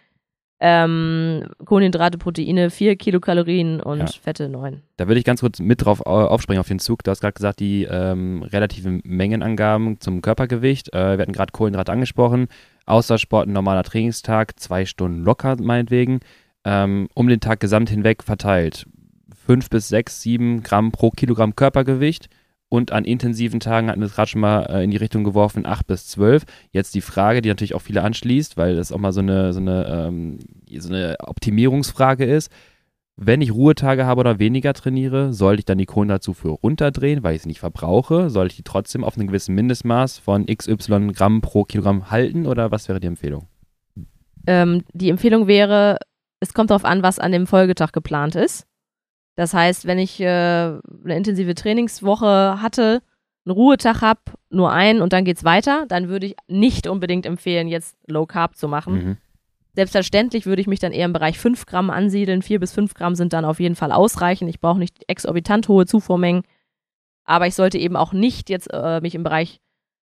Ähm, Kohlenhydrate, Proteine, 4 Kilokalorien und Ja. Fette 9. Da würde ich ganz kurz mit drauf au- aufspringen auf den Zug. Du hast gerade gesagt, die ähm, relativen Mengenangaben zum Körpergewicht. Äh, wir hatten gerade Kohlenhydrate angesprochen. Außersport, ein normaler Trainingstag, zwei Stunden locker meinetwegen. Ähm, um den Tag gesamt hinweg verteilt. Fünf bis sechs, sieben Gramm pro Kilogramm Körpergewicht. Und an intensiven Tagen hatten wir es gerade schon mal äh, in die Richtung geworfen, acht bis zwölf. Jetzt die Frage, die natürlich auch viele anschließt, weil das auch mal so eine, so eine, ähm, so eine Optimierungsfrage ist. Wenn ich Ruhetage habe oder weniger trainiere, sollte ich dann die Kohlenhydratzufuhr runterdrehen, weil ich sie nicht verbrauche? Sollte ich die trotzdem auf einem gewissen Mindestmaß von XY Gramm pro Kilogramm halten oder was wäre die Empfehlung? Ähm, die Empfehlung wäre, es kommt darauf an, was an dem Folgetag geplant ist. Das heißt, wenn ich äh, eine intensive Trainingswoche hatte, einen Ruhetag habe, nur einen und dann geht's weiter, dann würde ich nicht unbedingt empfehlen, jetzt Low Carb zu machen. Mhm. Selbstverständlich würde ich mich dann eher im Bereich 5 Gramm ansiedeln. 4 bis 5 Gramm sind dann auf jeden Fall ausreichend. Ich brauche nicht exorbitant hohe Zufuhrmengen. Aber ich sollte eben auch nicht jetzt äh, mich im Bereich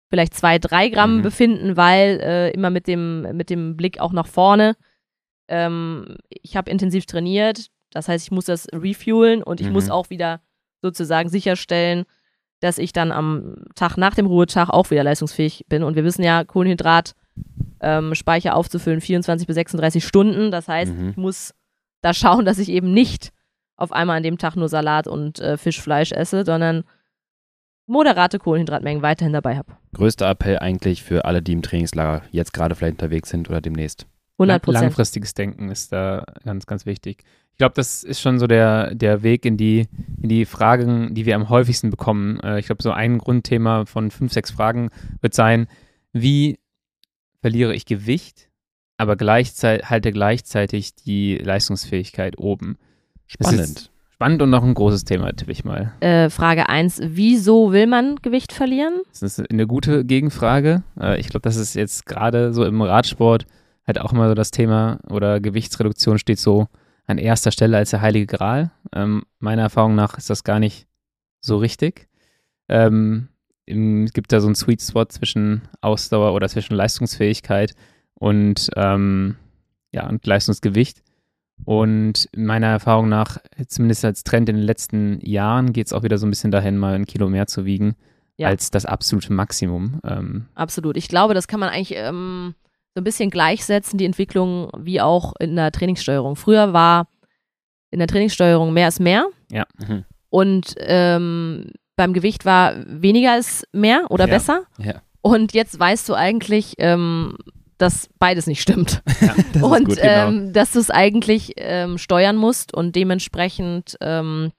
vielleicht 2, 3 Gramm Mhm. befinden, weil äh, immer mit dem, mit dem Blick auch nach vorne. Ähm, ich habe intensiv trainiert. Das heißt, ich muss das refuelen und ich Mhm. muss auch wieder sozusagen sicherstellen, dass ich dann am Tag nach dem Ruhetag auch wieder leistungsfähig bin. Und wir wissen ja, Kohlenhydrat ähm, Speicher aufzufüllen 24 bis 36 Stunden. Das heißt, Mhm. ich muss da schauen, <laughs> dass ich eben nicht auf einmal an dem Tag nur Salat und äh, Fischfleisch esse, sondern moderate Kohlenhydratmengen weiterhin dabei habe. Größter Appell eigentlich für alle, die im Trainingslager jetzt gerade vielleicht unterwegs sind oder demnächst. 100 Lang- Prozent. Langfristiges Denken ist da ganz, ganz wichtig. Ich glaube, das ist schon so der, der Weg in die, in die Fragen, die wir am häufigsten bekommen. Äh, ich glaube, so ein Grundthema von fünf, sechs Fragen wird sein, wie verliere ich Gewicht, aber gleichzeitig, halte gleichzeitig die Leistungsfähigkeit oben. Spannend. Spannend und noch ein großes Thema, tippe ich mal. Äh, Frage 1. Wieso will man Gewicht verlieren? Das ist eine gute Gegenfrage. Äh, Ich glaube, das ist jetzt gerade so im Radsport halt auch immer so das Thema oder Gewichtsreduktion steht so an erster Stelle als der heilige Gral. Ähm, meiner Erfahrung nach ist das gar nicht so richtig. Ähm, es gibt da so einen Sweet Spot zwischen Ausdauer oder zwischen Leistungsfähigkeit und, ähm, ja, und Leistungsgewicht. Und meiner Erfahrung nach, zumindest als Trend in den letzten Jahren, geht es auch wieder so ein bisschen dahin, mal ein Kilo mehr zu wiegen Ja. als das absolute Maximum. Ähm, Absolut. Ich glaube, das kann man eigentlich ähm, so ein bisschen gleichsetzen, die Entwicklung wie auch in der Trainingssteuerung. Früher war in der Trainingssteuerung mehr ist mehr Mhm. und ähm, beim Gewicht war weniger ist mehr oder Ja. besser. Ja, Und jetzt weißt du eigentlich, ähm, dass beides nicht stimmt. <laughs> das und ist gut, genau. ähm, dass du es eigentlich ähm, steuern musst und dementsprechend ähm,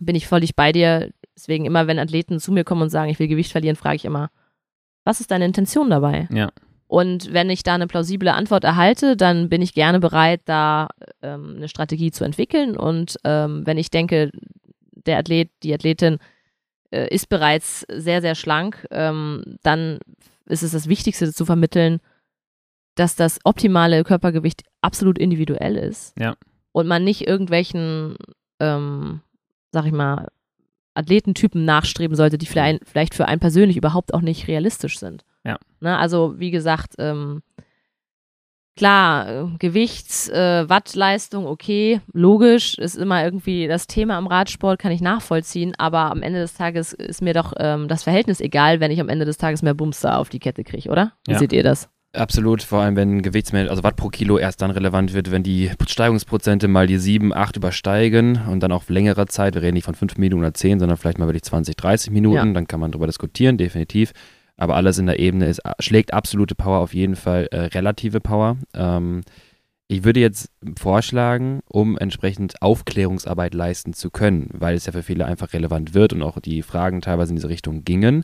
bin ich völlig bei dir. Deswegen immer, wenn Athleten zu mir kommen und sagen, ich will Gewicht verlieren, frage ich immer, was ist deine Intention dabei? Ja. Und wenn ich da eine plausible Antwort erhalte, dann bin ich gerne bereit, da ähm, eine Strategie zu entwickeln. Und ähm, wenn ich denke, der Athlet, die Athletin äh, ist bereits sehr, sehr schlank, ähm, dann ist es das Wichtigste zu vermitteln, dass das optimale Körpergewicht absolut individuell ist. Ja. Und man nicht irgendwelchen, ähm, sag ich mal, Athletentypen nachstreben sollte, die vielleicht, vielleicht für einen persönlich überhaupt auch nicht realistisch sind. Ja. Ne, also wie gesagt, ähm, klar, äh, Gewichts, äh, Wattleistung, okay, logisch, ist immer irgendwie das Thema im Radsport, kann ich nachvollziehen, aber am Ende des Tages ist mir doch ähm, das Verhältnis egal, wenn ich am Ende des Tages mehr Bums da auf die Kette kriege, oder? Wie Ja. seht ihr das? Absolut, vor allem wenn Gewichtsmenge, also Watt pro Kilo erst dann relevant wird, wenn die Steigungsprozente mal die 7, 8 übersteigen und dann auf längere Zeit, wir reden nicht von 5 Minuten oder 10, sondern vielleicht mal wirklich 20, 30 Minuten, Ja. dann kann man darüber diskutieren, definitiv. Aber alles in der Ebene ist, schlägt absolute Power auf jeden Fall äh, relative Power. Ähm, ich würde jetzt vorschlagen, um entsprechend Aufklärungsarbeit leisten zu können, weil es ja für viele einfach relevant wird und auch die Fragen teilweise in diese Richtung gingen.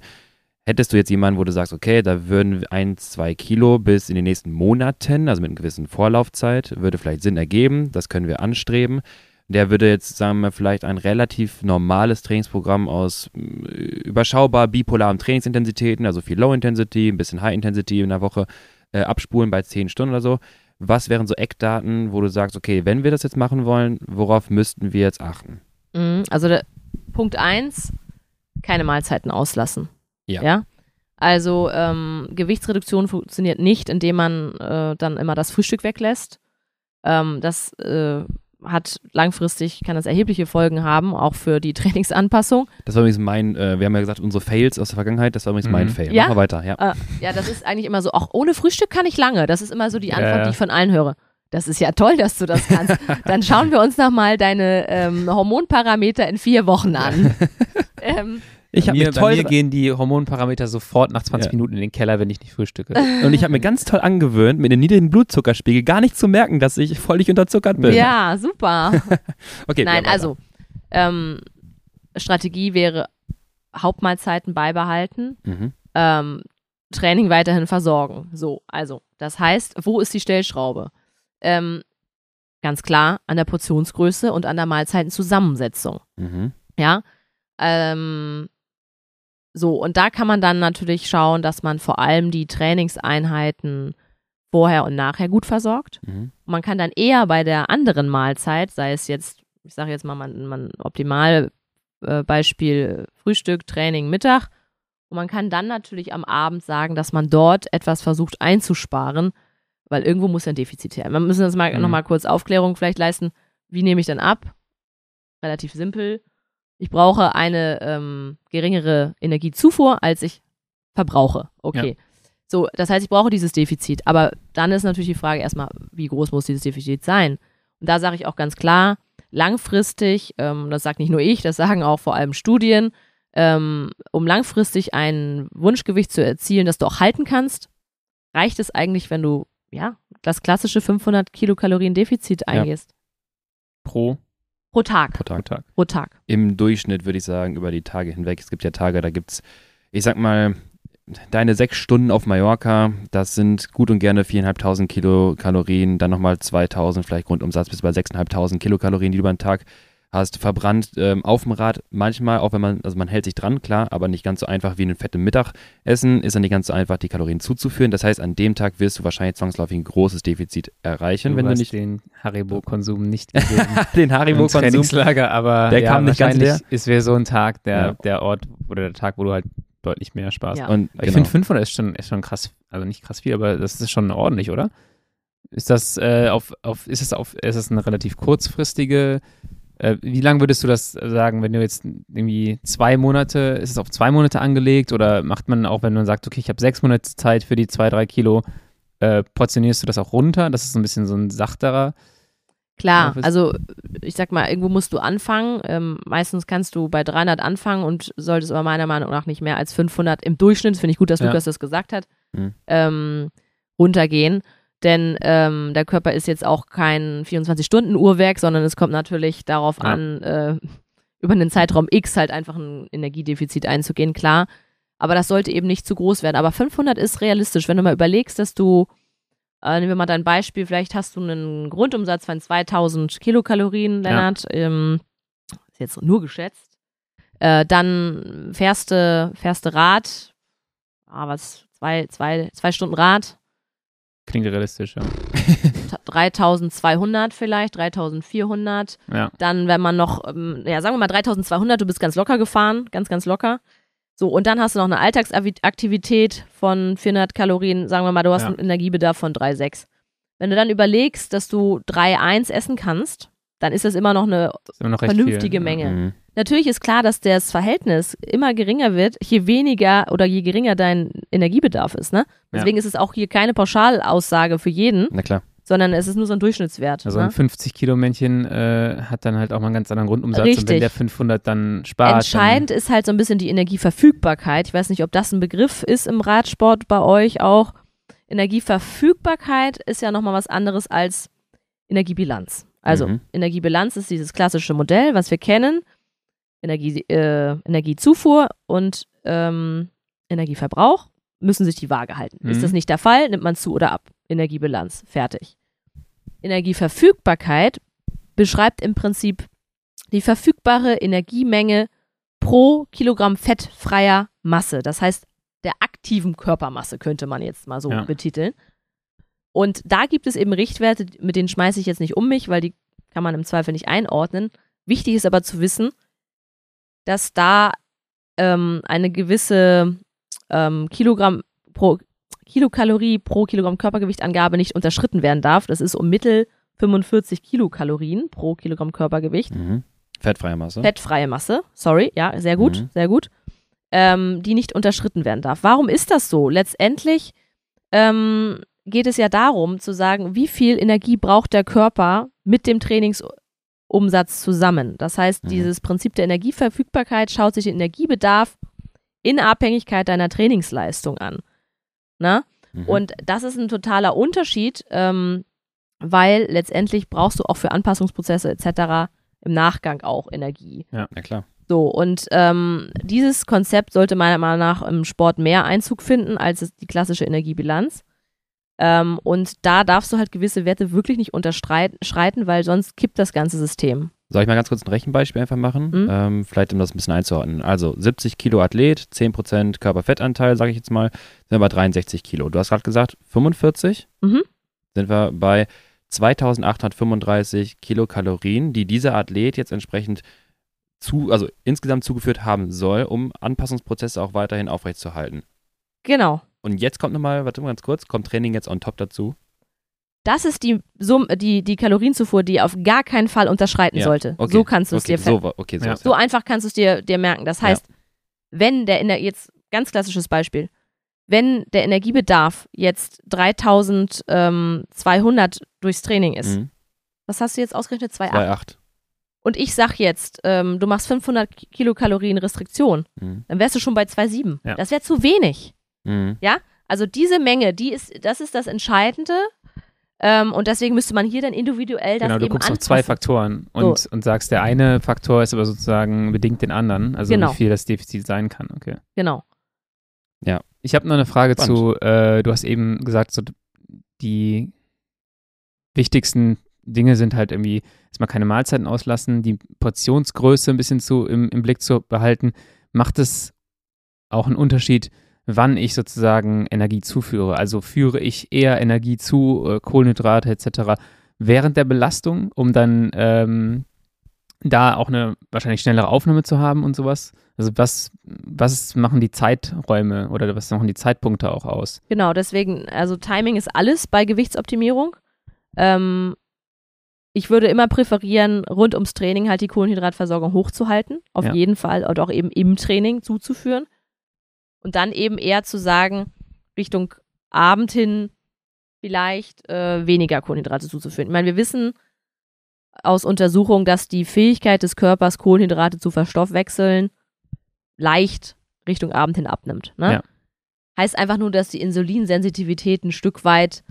Hättest du jetzt jemanden, wo du sagst, okay, da würden ein, zwei Kilo bis in den nächsten Monaten, also mit einer gewissen Vorlaufzeit, würde vielleicht Sinn ergeben, das können wir anstreben. Der würde jetzt, sagen wir, vielleicht ein relativ normales Trainingsprogramm aus äh, überschaubar bipolaren Trainingsintensitäten, also viel Low Intensity, ein bisschen High Intensity in der Woche, äh, abspulen bei zehn Stunden oder so was wären so Eckdaten, wo du sagst, okay, wenn wir das jetzt machen wollen, worauf müssten wir jetzt achten? Mhm, also der, Punkt 1, keine Mahlzeiten auslassen. Ja. ja? Also ähm, Gewichtsreduktion funktioniert nicht, indem man äh, dann immer das Frühstück weglässt. Ähm, das äh, hat langfristig, kann das erhebliche Folgen haben, auch für die <laughs> Trainingsanpassung. Das war übrigens mein, äh, wir haben ja gesagt, unsere Fails aus der Vergangenheit, das war übrigens mhm. mein Fail. Ja? Machen wir weiter, ja. Äh, ja, das ist eigentlich immer so, auch ohne Frühstück kann ich lange. Das ist immer so die Antwort, die ich von allen höre. Das ist ja toll, dass du das kannst. <laughs> Dann schauen wir uns nochmal deine ähm, Hormonparameter in vier Wochen an. <laughs> ähm, ich bei, mir, toll bei mir gehen die Hormonparameter sofort nach 20 ja. Minuten in den Keller, wenn ich nicht frühstücke. <laughs> Und ich habe mir ganz toll angewöhnt, mit dem niedrigen Blutzuckerspiegel gar nicht zu merken, dass ich völlig unterzuckert bin. Ja, super. <laughs> okay, Nein, also ähm, Strategie wäre Hauptmahlzeiten beibehalten, mhm. ähm, Training weiterhin versorgen. So, also das heißt, wo ist die Stellschraube? Ähm, ganz klar an der Portionsgröße und an der Mahlzeitenzusammensetzung. Mhm. Ja, ähm, so, und da kann man dann natürlich schauen, dass man vor allem die Trainingseinheiten vorher und nachher gut versorgt. Mhm. Man kann dann eher bei der anderen Mahlzeit, sei es jetzt, ich sage jetzt mal, man, man optimal äh, Beispiel Frühstück, Training, Mittag. Und man kann dann natürlich am Abend sagen, dass man dort etwas versucht einzusparen, weil irgendwo muss ja ein Defizit her. Wir müssen das mal mhm. nochmal kurz Aufklärung vielleicht leisten. Wie nehme ich dann ab? Relativ simpel ich brauche eine ähm, geringere Energiezufuhr, als ich verbrauche. Okay. Ja. So, das heißt, ich brauche dieses Defizit. Aber dann ist natürlich die Frage erstmal, wie groß muss dieses Defizit sein? Und da sage ich auch ganz klar, langfristig, ähm, das sagt nicht nur ich, das sagen auch vor allem Studien, ähm, um langfristig ein Wunschgewicht zu erzielen, das du auch halten kannst, reicht es eigentlich, wenn du, ja, das klassische 500 Kilokalorien Defizit eingehst. Ja. Pro Pro Tag. Pro Tag. Pro Tag. Im Durchschnitt würde ich sagen, über die Tage hinweg. Es gibt ja Tage, da gibt es, ich sag mal, deine sechs Stunden auf Mallorca, das sind gut und gerne 4.500 Kilokalorien, dann nochmal 2.000, vielleicht Grundumsatz bis bei 6.500 Kilokalorien, die du über den Tag hast verbrannt ähm, auf dem Rad. Manchmal, auch wenn man, also man hält sich dran, klar, aber nicht ganz so einfach wie ein fettes Mittagessen, ist dann nicht ganz so einfach, die Kalorien zuzuführen. Das heißt, an dem Tag wirst du wahrscheinlich zwangsläufig ein großes Defizit erreichen, du wenn du nicht. den Haribo-Konsum nicht <laughs> gegeben. den Haribo-Konsum. Trainingslager, aber der ja, kam nicht ganz leer. Ist wäre so ein Tag, der, ja. der Ort oder der Tag, wo du halt deutlich mehr Spaß ja. Und ich genau. finde 500 ist schon, ist schon krass, also nicht krass viel, aber das ist schon ordentlich, oder? Ist das äh, auf, auf, ist es auf, ist es eine relativ kurzfristige wie lange würdest du das sagen, wenn du jetzt irgendwie zwei Monate, ist es auf zwei Monate angelegt oder macht man auch, wenn man sagt, okay, ich habe sechs Monate Zeit für die zwei, drei Kilo, äh, portionierst du das auch runter? Das ist so ein bisschen so ein sachterer. Klar, also ich sag mal, irgendwo musst du anfangen. Ähm, meistens kannst du bei 300 anfangen und solltest aber meiner Meinung nach nicht mehr als 500 im Durchschnitt, finde ich gut, dass ja. Lukas das gesagt hat, mhm. ähm, runtergehen. Denn ähm, der Körper ist jetzt auch kein 24-Stunden-Uhrwerk, sondern es kommt natürlich darauf ja. an, äh, über einen Zeitraum X halt einfach ein Energiedefizit einzugehen, klar. Aber das sollte eben nicht zu groß werden. Aber 500 ist realistisch. Wenn du mal überlegst, dass du, äh, nehmen wir mal dein Beispiel, vielleicht hast du einen Grundumsatz von 2000 Kilokalorien, Lennart, ja. ähm, ist jetzt nur geschätzt. Äh, dann fährst du, fährst du Rad, ah, was, zwei, zwei, zwei Stunden Rad, Klingt realistisch, ja. 3200 vielleicht, 3400. Ja. Dann, wenn man noch, ähm, ja, sagen wir mal 3200, du bist ganz locker gefahren, ganz, ganz locker. So, und dann hast du noch eine Alltagsaktivität von 400 Kalorien, sagen wir mal, du hast ja. einen Energiebedarf von 3,6. Wenn du dann überlegst, dass du 3,1 essen kannst, dann ist das immer noch eine immer noch vernünftige viel. Menge. Mhm. Natürlich ist klar, dass das Verhältnis immer geringer wird, je weniger oder je geringer dein Energiebedarf ist. Ne? Deswegen ja. ist es auch hier keine Pauschalaussage für jeden. Na klar. sondern es ist nur so ein Durchschnittswert. Also ne? ein 50-Kilo-Männchen äh, hat dann halt auch mal einen ganz anderen Grundumsatz. Und wenn Richtig. der 500 dann spart. Entscheidend ist halt so ein bisschen die Energieverfügbarkeit. Ich weiß nicht, ob das ein Begriff ist im Radsport bei euch auch. Energieverfügbarkeit ist ja nochmal was anderes als Energiebilanz. Also Mhm. Energiebilanz ist dieses klassische Modell, was wir kennen. Energie, äh, Energiezufuhr und ähm, Energieverbrauch müssen sich die Waage halten. Mhm. Ist das nicht der Fall, nimmt man zu oder ab. Energiebilanz, fertig. Energieverfügbarkeit beschreibt im Prinzip die verfügbare Energiemenge pro Kilogramm fettfreier Masse. Das heißt, der aktiven Körpermasse könnte man jetzt mal so Ja. betiteln. Und da gibt es eben Richtwerte, mit denen schmeiße ich jetzt nicht um mich, weil die kann man im Zweifel nicht einordnen. Wichtig ist aber zu wissen, dass da ähm, eine gewisse ähm, Kilogramm pro Kilokalorie pro Kilogramm Körpergewichtangabe nicht unterschritten werden darf. Das ist um Mittel 45 Kilokalorien pro Kilogramm Körpergewicht. Mhm. Fettfreie Masse. Fettfreie Masse, sorry, ja, sehr gut, Mhm. sehr gut, ähm, die nicht unterschritten werden darf. Warum ist das so? Letztendlich ähm, geht es ja darum zu sagen, wie viel Energie braucht der Körper mit dem Trainingsumsatz zusammen. Das heißt, Mhm. dieses Prinzip der Energieverfügbarkeit schaut sich den Energiebedarf in Abhängigkeit deiner Trainingsleistung an. Na? Mhm. Und das ist ein totaler Unterschied, ähm, weil letztendlich brauchst du auch für Anpassungsprozesse etc. im Nachgang auch Energie. ja, klar. So, und ähm, dieses Konzept sollte meiner Meinung nach im Sport mehr Einzug finden als die klassische Energiebilanz. Ähm, und da darfst du halt gewisse Werte wirklich nicht unterschreiten, weil sonst kippt das ganze System. Soll ich mal ganz kurz ein Rechenbeispiel einfach machen? Mhm. Ähm, vielleicht, um das ein bisschen einzuordnen. Also 70 Kilo Athlet, 10% Körperfettanteil, sage ich jetzt mal, sind wir bei 63 Kilo. Du hast gerade gesagt 45? Mhm. Sind wir bei 2835 Kilokalorien, die dieser Athlet jetzt entsprechend zu, also insgesamt zugeführt haben soll, um Anpassungsprozesse auch weiterhin aufrechtzuerhalten. Genau. Und jetzt kommt nochmal, warte mal ganz kurz, kommt Training jetzt on top dazu? Das ist die, Sum die, die Kalorienzufuhr, die auf gar keinen Fall unterschreiten Ja, sollte. okay, So kannst du es okay, dir so, okay, so, Ja. So einfach kannst du es dir, dir merken. Das heißt, wenn der Ener jetzt ganz klassisches Beispiel, wenn der Energiebedarf jetzt 3200 durchs Training ist, Mhm. was hast du jetzt ausgerechnet? 2,8. 2,8. Und ich sag jetzt, ähm, du machst 500 Kilokalorien Restriktion, Mhm. dann wärst du schon bei 2,7. Ja. Das wäre zu wenig. Mhm. Also diese Menge, die ist, das ist das Entscheidende. Ähm, und deswegen müsste man hier dann individuell das Genau, du eben guckst auf zwei Faktoren und, und sagst, der eine Faktor ist aber sozusagen bedingt den anderen, also Genau. wie viel das Defizit sein kann. Okay. Genau. Ich habe noch eine Frage Spannend. zu, äh, du hast eben gesagt, so die wichtigsten Dinge sind halt irgendwie erstmal keine Mahlzeiten auslassen, die Portionsgröße ein bisschen zu, im, im Blick zu behalten. Macht es auch einen Unterschied, wann ich sozusagen Energie zuführe? Also führe ich eher Energie zu, äh, Kohlenhydrate etc. während der Belastung, um dann ähm, da auch eine wahrscheinlich schnellere Aufnahme zu haben und sowas? Also was, was machen die Zeiträume oder was machen die Zeitpunkte auch aus? Genau, deswegen, also Timing ist alles bei Gewichtsoptimierung. Ähm, ich würde immer präferieren, rund ums Training halt die Kohlenhydratversorgung hochzuhalten. Auf Ja. jeden Fall. Und auch eben im Training zuzuführen. Und dann eben eher zu sagen, Richtung Abend hin vielleicht äh, weniger Kohlenhydrate zuzuführen. Ich meine, wir wissen aus Untersuchungen, dass die Fähigkeit des Körpers, Kohlenhydrate zu verstoffwechseln, leicht Richtung Abend hin abnimmt. Ne? Ja. Heißt einfach nur, dass die Insulinsensitivität ein Stück weit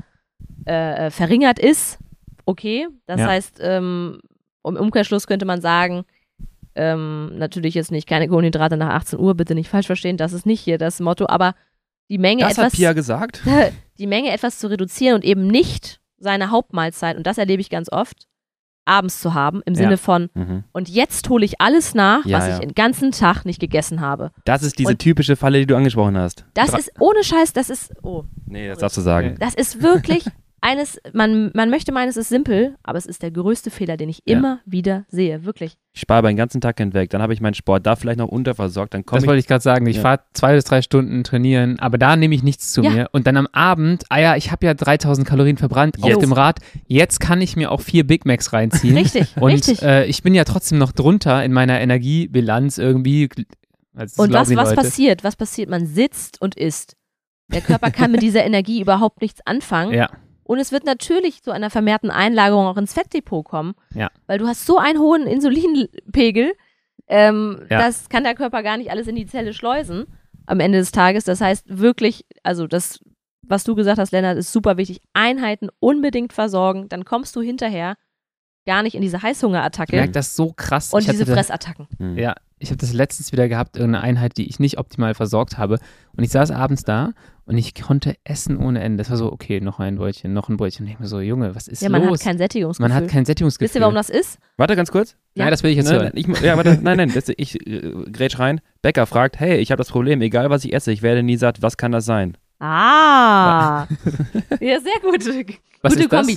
äh, verringert ist. Okay, das Ja. heißt, ähm, im Umkehrschluss könnte man sagen, ähm, natürlich jetzt nicht keine Kohlenhydrate nach 18 Uhr, bitte nicht falsch verstehen, das ist nicht hier das Motto, aber die Menge Das hat etwas Pia gesagt. <laughs> die Menge etwas zu reduzieren und eben nicht seine Hauptmahlzeit, und das erlebe ich ganz oft, abends zu haben, im Ja. Sinne von, Mhm. und jetzt hole ich alles nach, Ja, was ja. ich den ganzen Tag nicht gegessen habe. Das ist diese Und- typische Falle, die du angesprochen hast. Das Dra- ist ohne Scheiß, das ist, oh, Nee, das darfst du sagen. das ist wirklich eines, man, man möchte meinen, es ist simpel, aber es ist der größte Fehler, den ich Ja. immer wieder sehe, wirklich. Ich spare den ganzen Tag hinweg, dann habe ich meinen Sport da vielleicht noch unterversorgt, dann komme Das ich. wollte ich gerade sagen. Ich Ja. fahre zwei bis drei Stunden trainieren, aber da nehme ich nichts zu Ja. mir. Und dann am Abend, ah ja, ich habe ja 3000 Kalorien verbrannt auf Jetzt. dem Rad. Jetzt kann ich mir auch vier Big Macs reinziehen. Richtig, Und richtig. äh, ich bin ja trotzdem noch drunter in meiner Energiebilanz irgendwie. Also und was, was Leute. passiert? Was passiert? Man sitzt und isst. Der Körper kann mit dieser Energie überhaupt nichts anfangen. Ja, Und es wird natürlich zu einer vermehrten Einlagerung auch ins Fettdepot kommen, Ja. weil du hast so einen hohen Insulinpegel, ähm, Ja. das kann der Körper gar nicht alles in die Zelle schleusen am Ende des Tages. Das heißt wirklich, also das, was du gesagt hast, Lennart, ist super wichtig. Einheiten unbedingt versorgen, dann kommst du hinterher gar nicht in diese Ich Heißhungerattacke merke das so krass. und ich diese Fressattacken. Mhm. Ja, ich habe das letztens wieder gehabt, irgendeine Einheit, die ich nicht optimal versorgt habe. Und ich saß abends da und ich konnte essen ohne Ende. Das war so, okay, noch ein Brötchen, noch ein Brötchen. Und ich mir so, Junge, was ist Ja, man los? hat kein Sättigungsgefühl. man hat kein Sättigungsgefühl. Wisst ihr, warum das ist? Warte ganz kurz. Ja. Nein, das will ich jetzt Nein, hören. nein, ich, ja, warte, nein, nein, das, ich äh, grätsch rein. Bäcker fragt, hey, ich habe das Problem, egal was ich esse, ich werde nie satt, was kann das sein? Ah. ja, sehr gut. Was Gute ist das?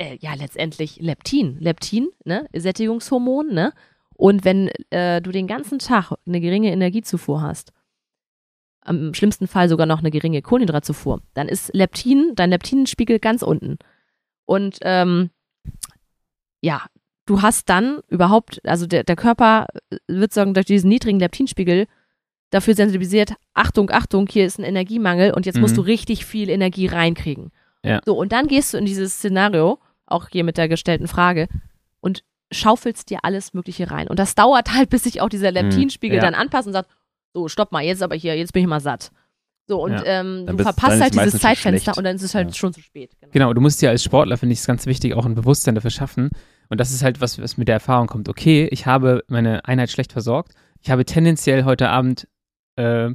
Äh, ja, letztendlich Leptin. Leptin, ne? Sättigungshormon, ne? Und wenn äh, du den ganzen Tag eine geringe Energiezufuhr hast, am schlimmsten Fall sogar noch eine geringe Kohlenhydratzufuhr, dann ist Leptin, dein Leptinspiegel ganz unten. Und ähm, ja, du hast dann überhaupt, also der, der Körper wird sagen, durch diesen niedrigen Leptinspiegel dafür sensibilisiert, Achtung, Achtung, hier ist ein Energiemangel und jetzt musst Mhm. du richtig viel Energie reinkriegen. Ja. So, und dann gehst du in dieses Szenario, auch hier mit der gestellten Frage, und schaufelst dir alles Mögliche rein. Und das dauert halt, bis sich auch dieser Leptinspiegel Mhm. Ja. dann anpasst und sagt, so, stopp mal, jetzt aber hier, jetzt bin ich mal satt. So, und Ja. ähm, du verpasst halt dieses Zeitfenster und dann ist es halt Ja. schon zu spät. Genau. Genau, du musst ja als Sportler, finde ich es ganz wichtig, auch ein Bewusstsein dafür schaffen. Und das ist halt was, was mit der Erfahrung kommt. Okay, ich habe meine Einheit schlecht versorgt. Ich habe tendenziell heute Abend äh,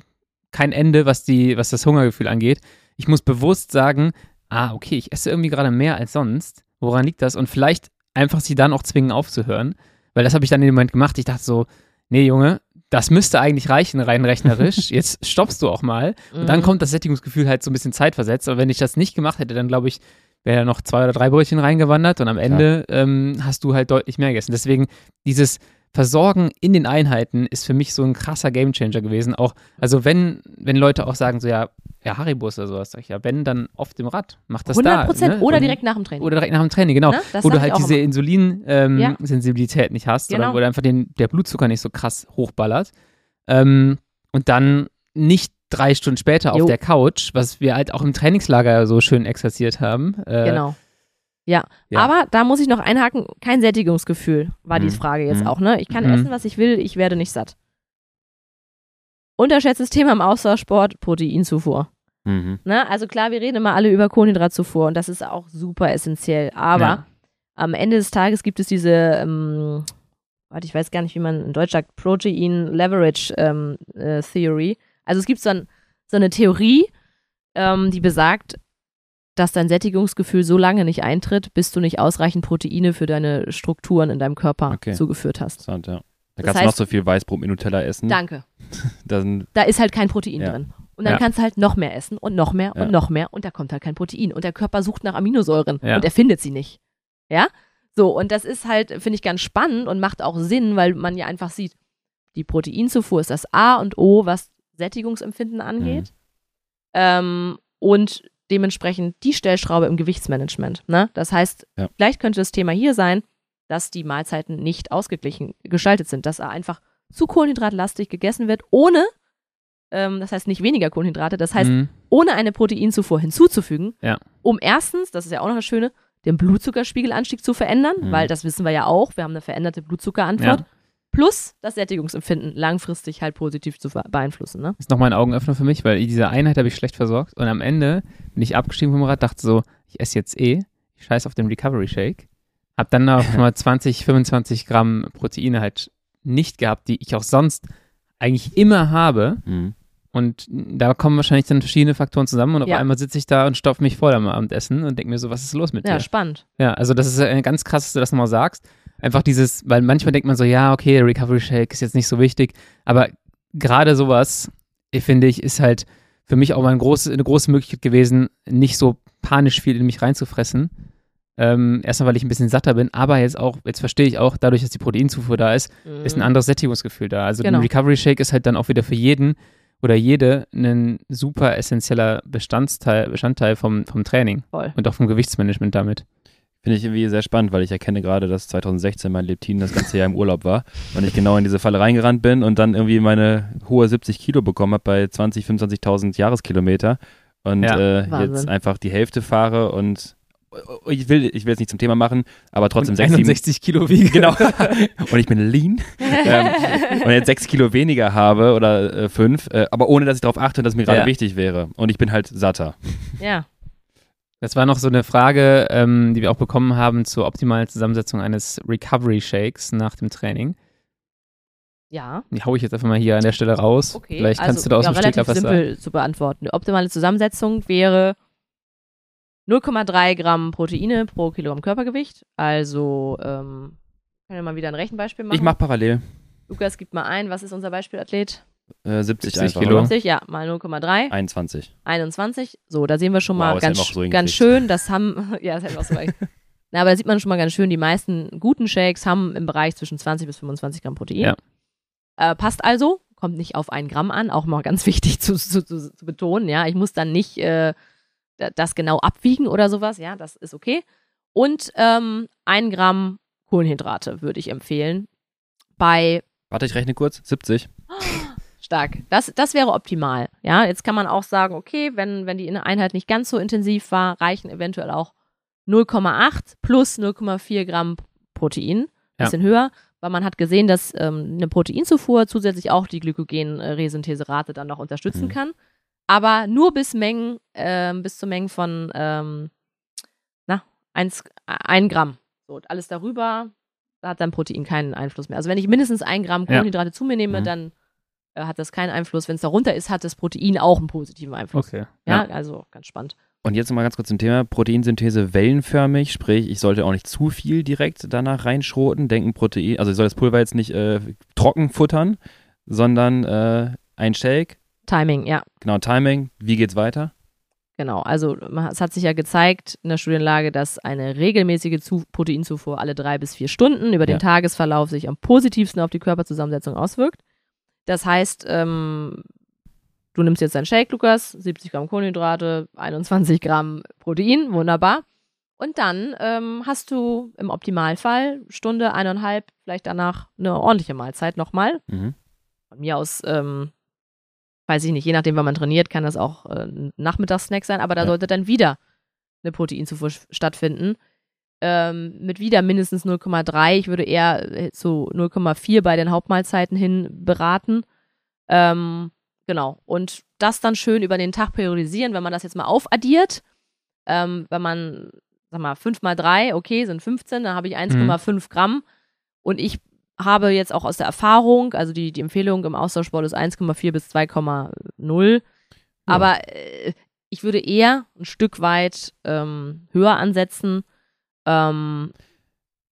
kein Ende, was, die, was das Hungergefühl angeht. Ich muss bewusst sagen, ah, okay, ich esse irgendwie gerade mehr als sonst. Woran liegt das? Und vielleicht einfach sie dann auch zwingen aufzuhören. Weil das habe ich dann in dem Moment gemacht. Ich dachte so, nee, Junge, das müsste eigentlich reichen, rein rechnerisch. <laughs> Jetzt stoppst du auch mal. Und dann Mhm. kommt das Sättigungsgefühl halt so ein bisschen zeitversetzt. Aber wenn ich das nicht gemacht hätte, dann glaube ich, wäre ja noch zwei oder drei Brötchen reingewandert und am Ende ähm, hast du halt deutlich mehr gegessen. Deswegen dieses Versorgen in den Einheiten ist für mich so ein krasser Gamechanger gewesen. Auch, also wenn, wenn Leute auch sagen, so ja, ja, Haribus oder sowas, sag ich ja, wenn, dann auf dem Rad. Mach das 100 da. Prozent ne? oder direkt nach dem Training. Oder direkt nach dem Training, genau. Ne? Das wo du halt diese immer. Ja. Insulinsensibilität nicht hast Genau. oder wo du einfach den, der Blutzucker nicht so krass hochballert. Ähm, und dann nicht drei Stunden später auf Jo. der Couch, was wir halt auch im Trainingslager so schön exerziert haben. Äh, Genau. Ja. Ja. aber da muss ich noch einhaken, kein Sättigungsgefühl war die Mhm. Frage jetzt Mhm. auch, ne? Ich kann Mhm. essen, was ich will, ich werde nicht satt. Unterschätztes Thema im Ausdauersport, Proteinzufuhr. Mhm. Ne? Also klar, wir reden immer alle über Kohlenhydratzufuhr und das ist auch super essentiell. Aber Ja. am Ende des Tages gibt es diese, ähm, warte, ich weiß gar nicht, wie man in Deutsch sagt, Protein Leverage ähm, äh, Theory. Also es gibt so, ein, so eine Theorie, ähm, die besagt, dass dein Sättigungsgefühl so lange nicht eintritt, bis du nicht ausreichend Proteine für deine Strukturen in deinem Körper Okay. zugeführt hast. Interessant, ja. Da Das kannst du noch heißt- so viel Weißbrot mit Nutella essen. Danke. <laughs> Da ist halt kein Protein Ja. drin. Und dann Ja. kannst du halt noch mehr essen und noch mehr Ja. und noch mehr und da kommt halt kein Protein. Und der Körper sucht nach Aminosäuren und er findet sie nicht. Ja? So, und das ist halt, finde ich, ganz spannend und macht auch Sinn, weil man ja einfach sieht, die Proteinzufuhr ist das A und O, was Sättigungsempfinden angeht. Ähm, und dementsprechend die Stellschraube im Gewichtsmanagement. Ne? Das heißt, Ja. vielleicht könnte das Thema hier sein, dass die Mahlzeiten nicht ausgeglichen gestaltet sind, dass er einfach zu kohlenhydratlastig gegessen wird, ohne, ähm, das heißt nicht weniger Kohlenhydrate, das heißt, Mhm. ohne eine Proteinzufuhr hinzuzufügen, Ja. um erstens, das ist ja auch noch das Schöne, den Blutzuckerspiegelanstieg zu verändern, Mhm. weil das wissen wir ja auch, wir haben eine veränderte Blutzuckerantwort, Ja. Plus das Sättigungsempfinden langfristig halt positiv zu beeinflussen. Ne? ist nochmal ein Augenöffner für mich, weil diese Einheit habe ich schlecht versorgt und am Ende bin ich abgestiegen vom Rad, dachte so, ich esse jetzt eh, ich scheiß auf den Recovery Shake. Hab dann noch <laughs> mal 20, 25 Gramm Proteine halt nicht gehabt, die ich auch sonst eigentlich immer habe. mhm. Und da kommen wahrscheinlich dann verschiedene Faktoren zusammen und auf Ja. einmal sitze ich da und stopfe mich voll am Abendessen und denke mir so, was ist los mit Ja, dir? spannend. Ja, also das ist ganz krass, dass du das nochmal sagst. Einfach dieses, weil manchmal denkt man so, ja, okay, Recovery Shake ist jetzt nicht so wichtig, aber gerade sowas, finde ich, ist halt für mich auch mal ein große, eine große Möglichkeit gewesen, nicht so panisch viel in mich reinzufressen. Ähm, erstmal, weil ich ein bisschen satter bin, aber jetzt auch, jetzt verstehe ich auch, dadurch, dass die Proteinzufuhr da ist, ist ein Mhm. anderes Sättigungsgefühl da. Also Genau. ein Recovery Shake ist halt dann auch wieder für jeden oder jede ein super essentieller Bestandteil, Bestandteil vom, vom Training Voll. und auch vom Gewichtsmanagement damit. Finde ich irgendwie sehr spannend, weil ich erkenne gerade, dass 2016 mein Leptin das ganze Jahr im Urlaub war und ich genau in diese Falle reingerannt bin und dann irgendwie meine hohe 70 Kilo bekommen habe bei 20, 25.000 Jahreskilometer und Ja. äh, jetzt einfach die Hälfte fahre und äh, ich will, ich will es nicht zum Thema machen, aber trotzdem Und sechs, sieben, 61 Kilo wiege. Genau. <laughs> und ich bin lean. <laughs> ähm, und jetzt sechs Kilo weniger habe oder äh, fünf, äh, aber ohne dass ich darauf achte, dass mir gerade Ja. wichtig wäre. Und ich bin halt satter. ja. Das war noch so eine Frage, ähm, die wir auch bekommen haben zur optimalen Zusammensetzung eines Recovery Shakes nach dem Training. Ja. Die haue ich jetzt einfach mal hier an der Stelle raus. Okay. Vielleicht kannst also, du da aus ja, dem Stegreif was sagen. simpel zu beantworten. Die optimale Zusammensetzung wäre 0,3 Gramm Proteine pro Kilogramm Körpergewicht. Also, ähm, können wir mal wieder ein Rechenbeispiel machen. Ich mache parallel. Lukas, gib mal ein. Was ist unser Beispielathlet? Äh, 70, 70 einfach, Kilo. Oder? 50, ja, mal 0,3. 21. 21. So, da sehen wir schon Wow, mal ganz, so ganz schön, das haben, <laughs> ja, das hätten wir auch so weit. <laughs> Na, aber da sieht man schon mal ganz schön, die meisten guten Shakes haben im Bereich zwischen 20 bis 25 Gramm Protein. Ja. Äh, passt also, kommt nicht auf ein Gramm an, auch mal ganz <laughs> wichtig zu, zu, zu, zu betonen, ja. Ich muss dann nicht äh, da- das genau abwiegen oder sowas, ja, das ist okay. Und ähm, ein Gramm Kohlenhydrate würde ich empfehlen. Bei Warte, ich rechne kurz. 70. <gasps> Stark. Das, das wäre optimal. Ja, jetzt kann man auch sagen, okay, wenn, wenn die Einheit nicht ganz so intensiv war, reichen eventuell auch 0,8 plus 0,4 Gramm Protein. Ja. Bisschen höher, weil man hat gesehen, dass ähm, eine Proteinzufuhr zusätzlich auch die Glykogen-Resyntheserate dann noch unterstützen Mhm. kann. Aber nur bis Mengen, ähm, bis zu Mengen von, ähm, na, 1, ein Gramm. So, alles darüber, da hat dann Protein keinen Einfluss mehr. Also wenn ich mindestens ein Gramm Ja. Kohlenhydrate zu mir nehme, Mhm. dann äh, hat das keinen Einfluss. Wenn es darunter ist, hat das Protein auch einen positiven Einfluss. Okay. Ja, also ganz spannend. Und jetzt nochmal ganz kurz zum Thema Proteinsynthese wellenförmig, sprich, ich sollte auch nicht zu viel direkt danach reinschroten, denken Protein, also ich soll das Pulver jetzt nicht äh, trocken futtern, sondern äh, ein Shake, Timing, ja. genau Timing, wie geht's weiter? Genau, also es hat sich ja gezeigt in der Studienlage, dass eine regelmäßige Zu Proteinzufuhr alle drei bis vier Stunden über den Ja. Tagesverlauf sich am positivsten auf die Körperzusammensetzung auswirkt. Das heißt, ähm, du nimmst jetzt deinen Shake, Lukas, 70 Gramm Kohlenhydrate, 21 Gramm Protein, wunderbar. Und dann ähm, hast du im Optimalfall Stunde, eineinhalb, vielleicht danach eine ordentliche Mahlzeit nochmal. Mhm. Von mir aus, ähm, weiß ich nicht, je nachdem, wann man trainiert, kann das auch äh, ein Nachmittagssnack sein, aber da Ja. sollte dann wieder eine Proteinzufuhr stattfinden. Ähm, mit wieder mindestens 0,3. Ich würde eher äh, zu 0,4 bei den Hauptmahlzeiten hin beraten. Ähm, genau. Und das dann schön über den Tag periodisieren, wenn man das jetzt mal aufaddiert. Ähm, wenn man, sag mal, 5 mal 3, okay, sind 15, dann habe ich 1,5 Gramm. Und ich habe jetzt auch aus der Erfahrung, also die, die Empfehlung im Austauschsport ist 1,4 bis 2,0. Aber äh, ich würde eher ein Stück weit ähm, höher ansetzen. Ähm,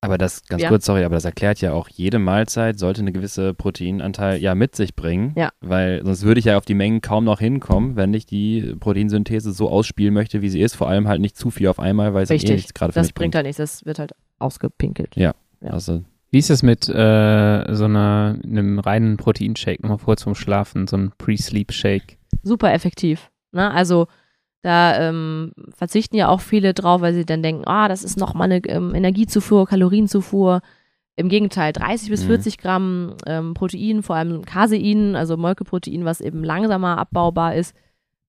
Aber das, ganz Ja. kurz, sorry, aber das erklärt ja auch, jede Mahlzeit sollte eine gewisse Proteinanteil ja mit sich bringen. Ja. Weil sonst würde ich ja auf die Mengen kaum noch hinkommen, wenn ich die Proteinsynthese so ausspielen möchte, wie sie ist. Vor allem halt nicht zu viel auf einmal, weil es eh nichts gerade für das mich bringt bringt. halt nichts, das wird halt ausgepinkelt. Ja. Ja. Also, Wie ist es mit äh, so einer, einem reinen Proteinshake, nochmal kurz zum Schlafen, so ein Pre-Sleep-Shake? Super effektiv. Ne? Also da ähm, verzichten ja auch viele drauf, weil sie dann denken, ah, das ist nochmal eine ähm, Energiezufuhr, Kalorienzufuhr. Im Gegenteil, 30 bis Mhm. 40 Gramm ähm, Protein, vor allem Casein, also Molkeprotein, was eben langsamer abbaubar ist,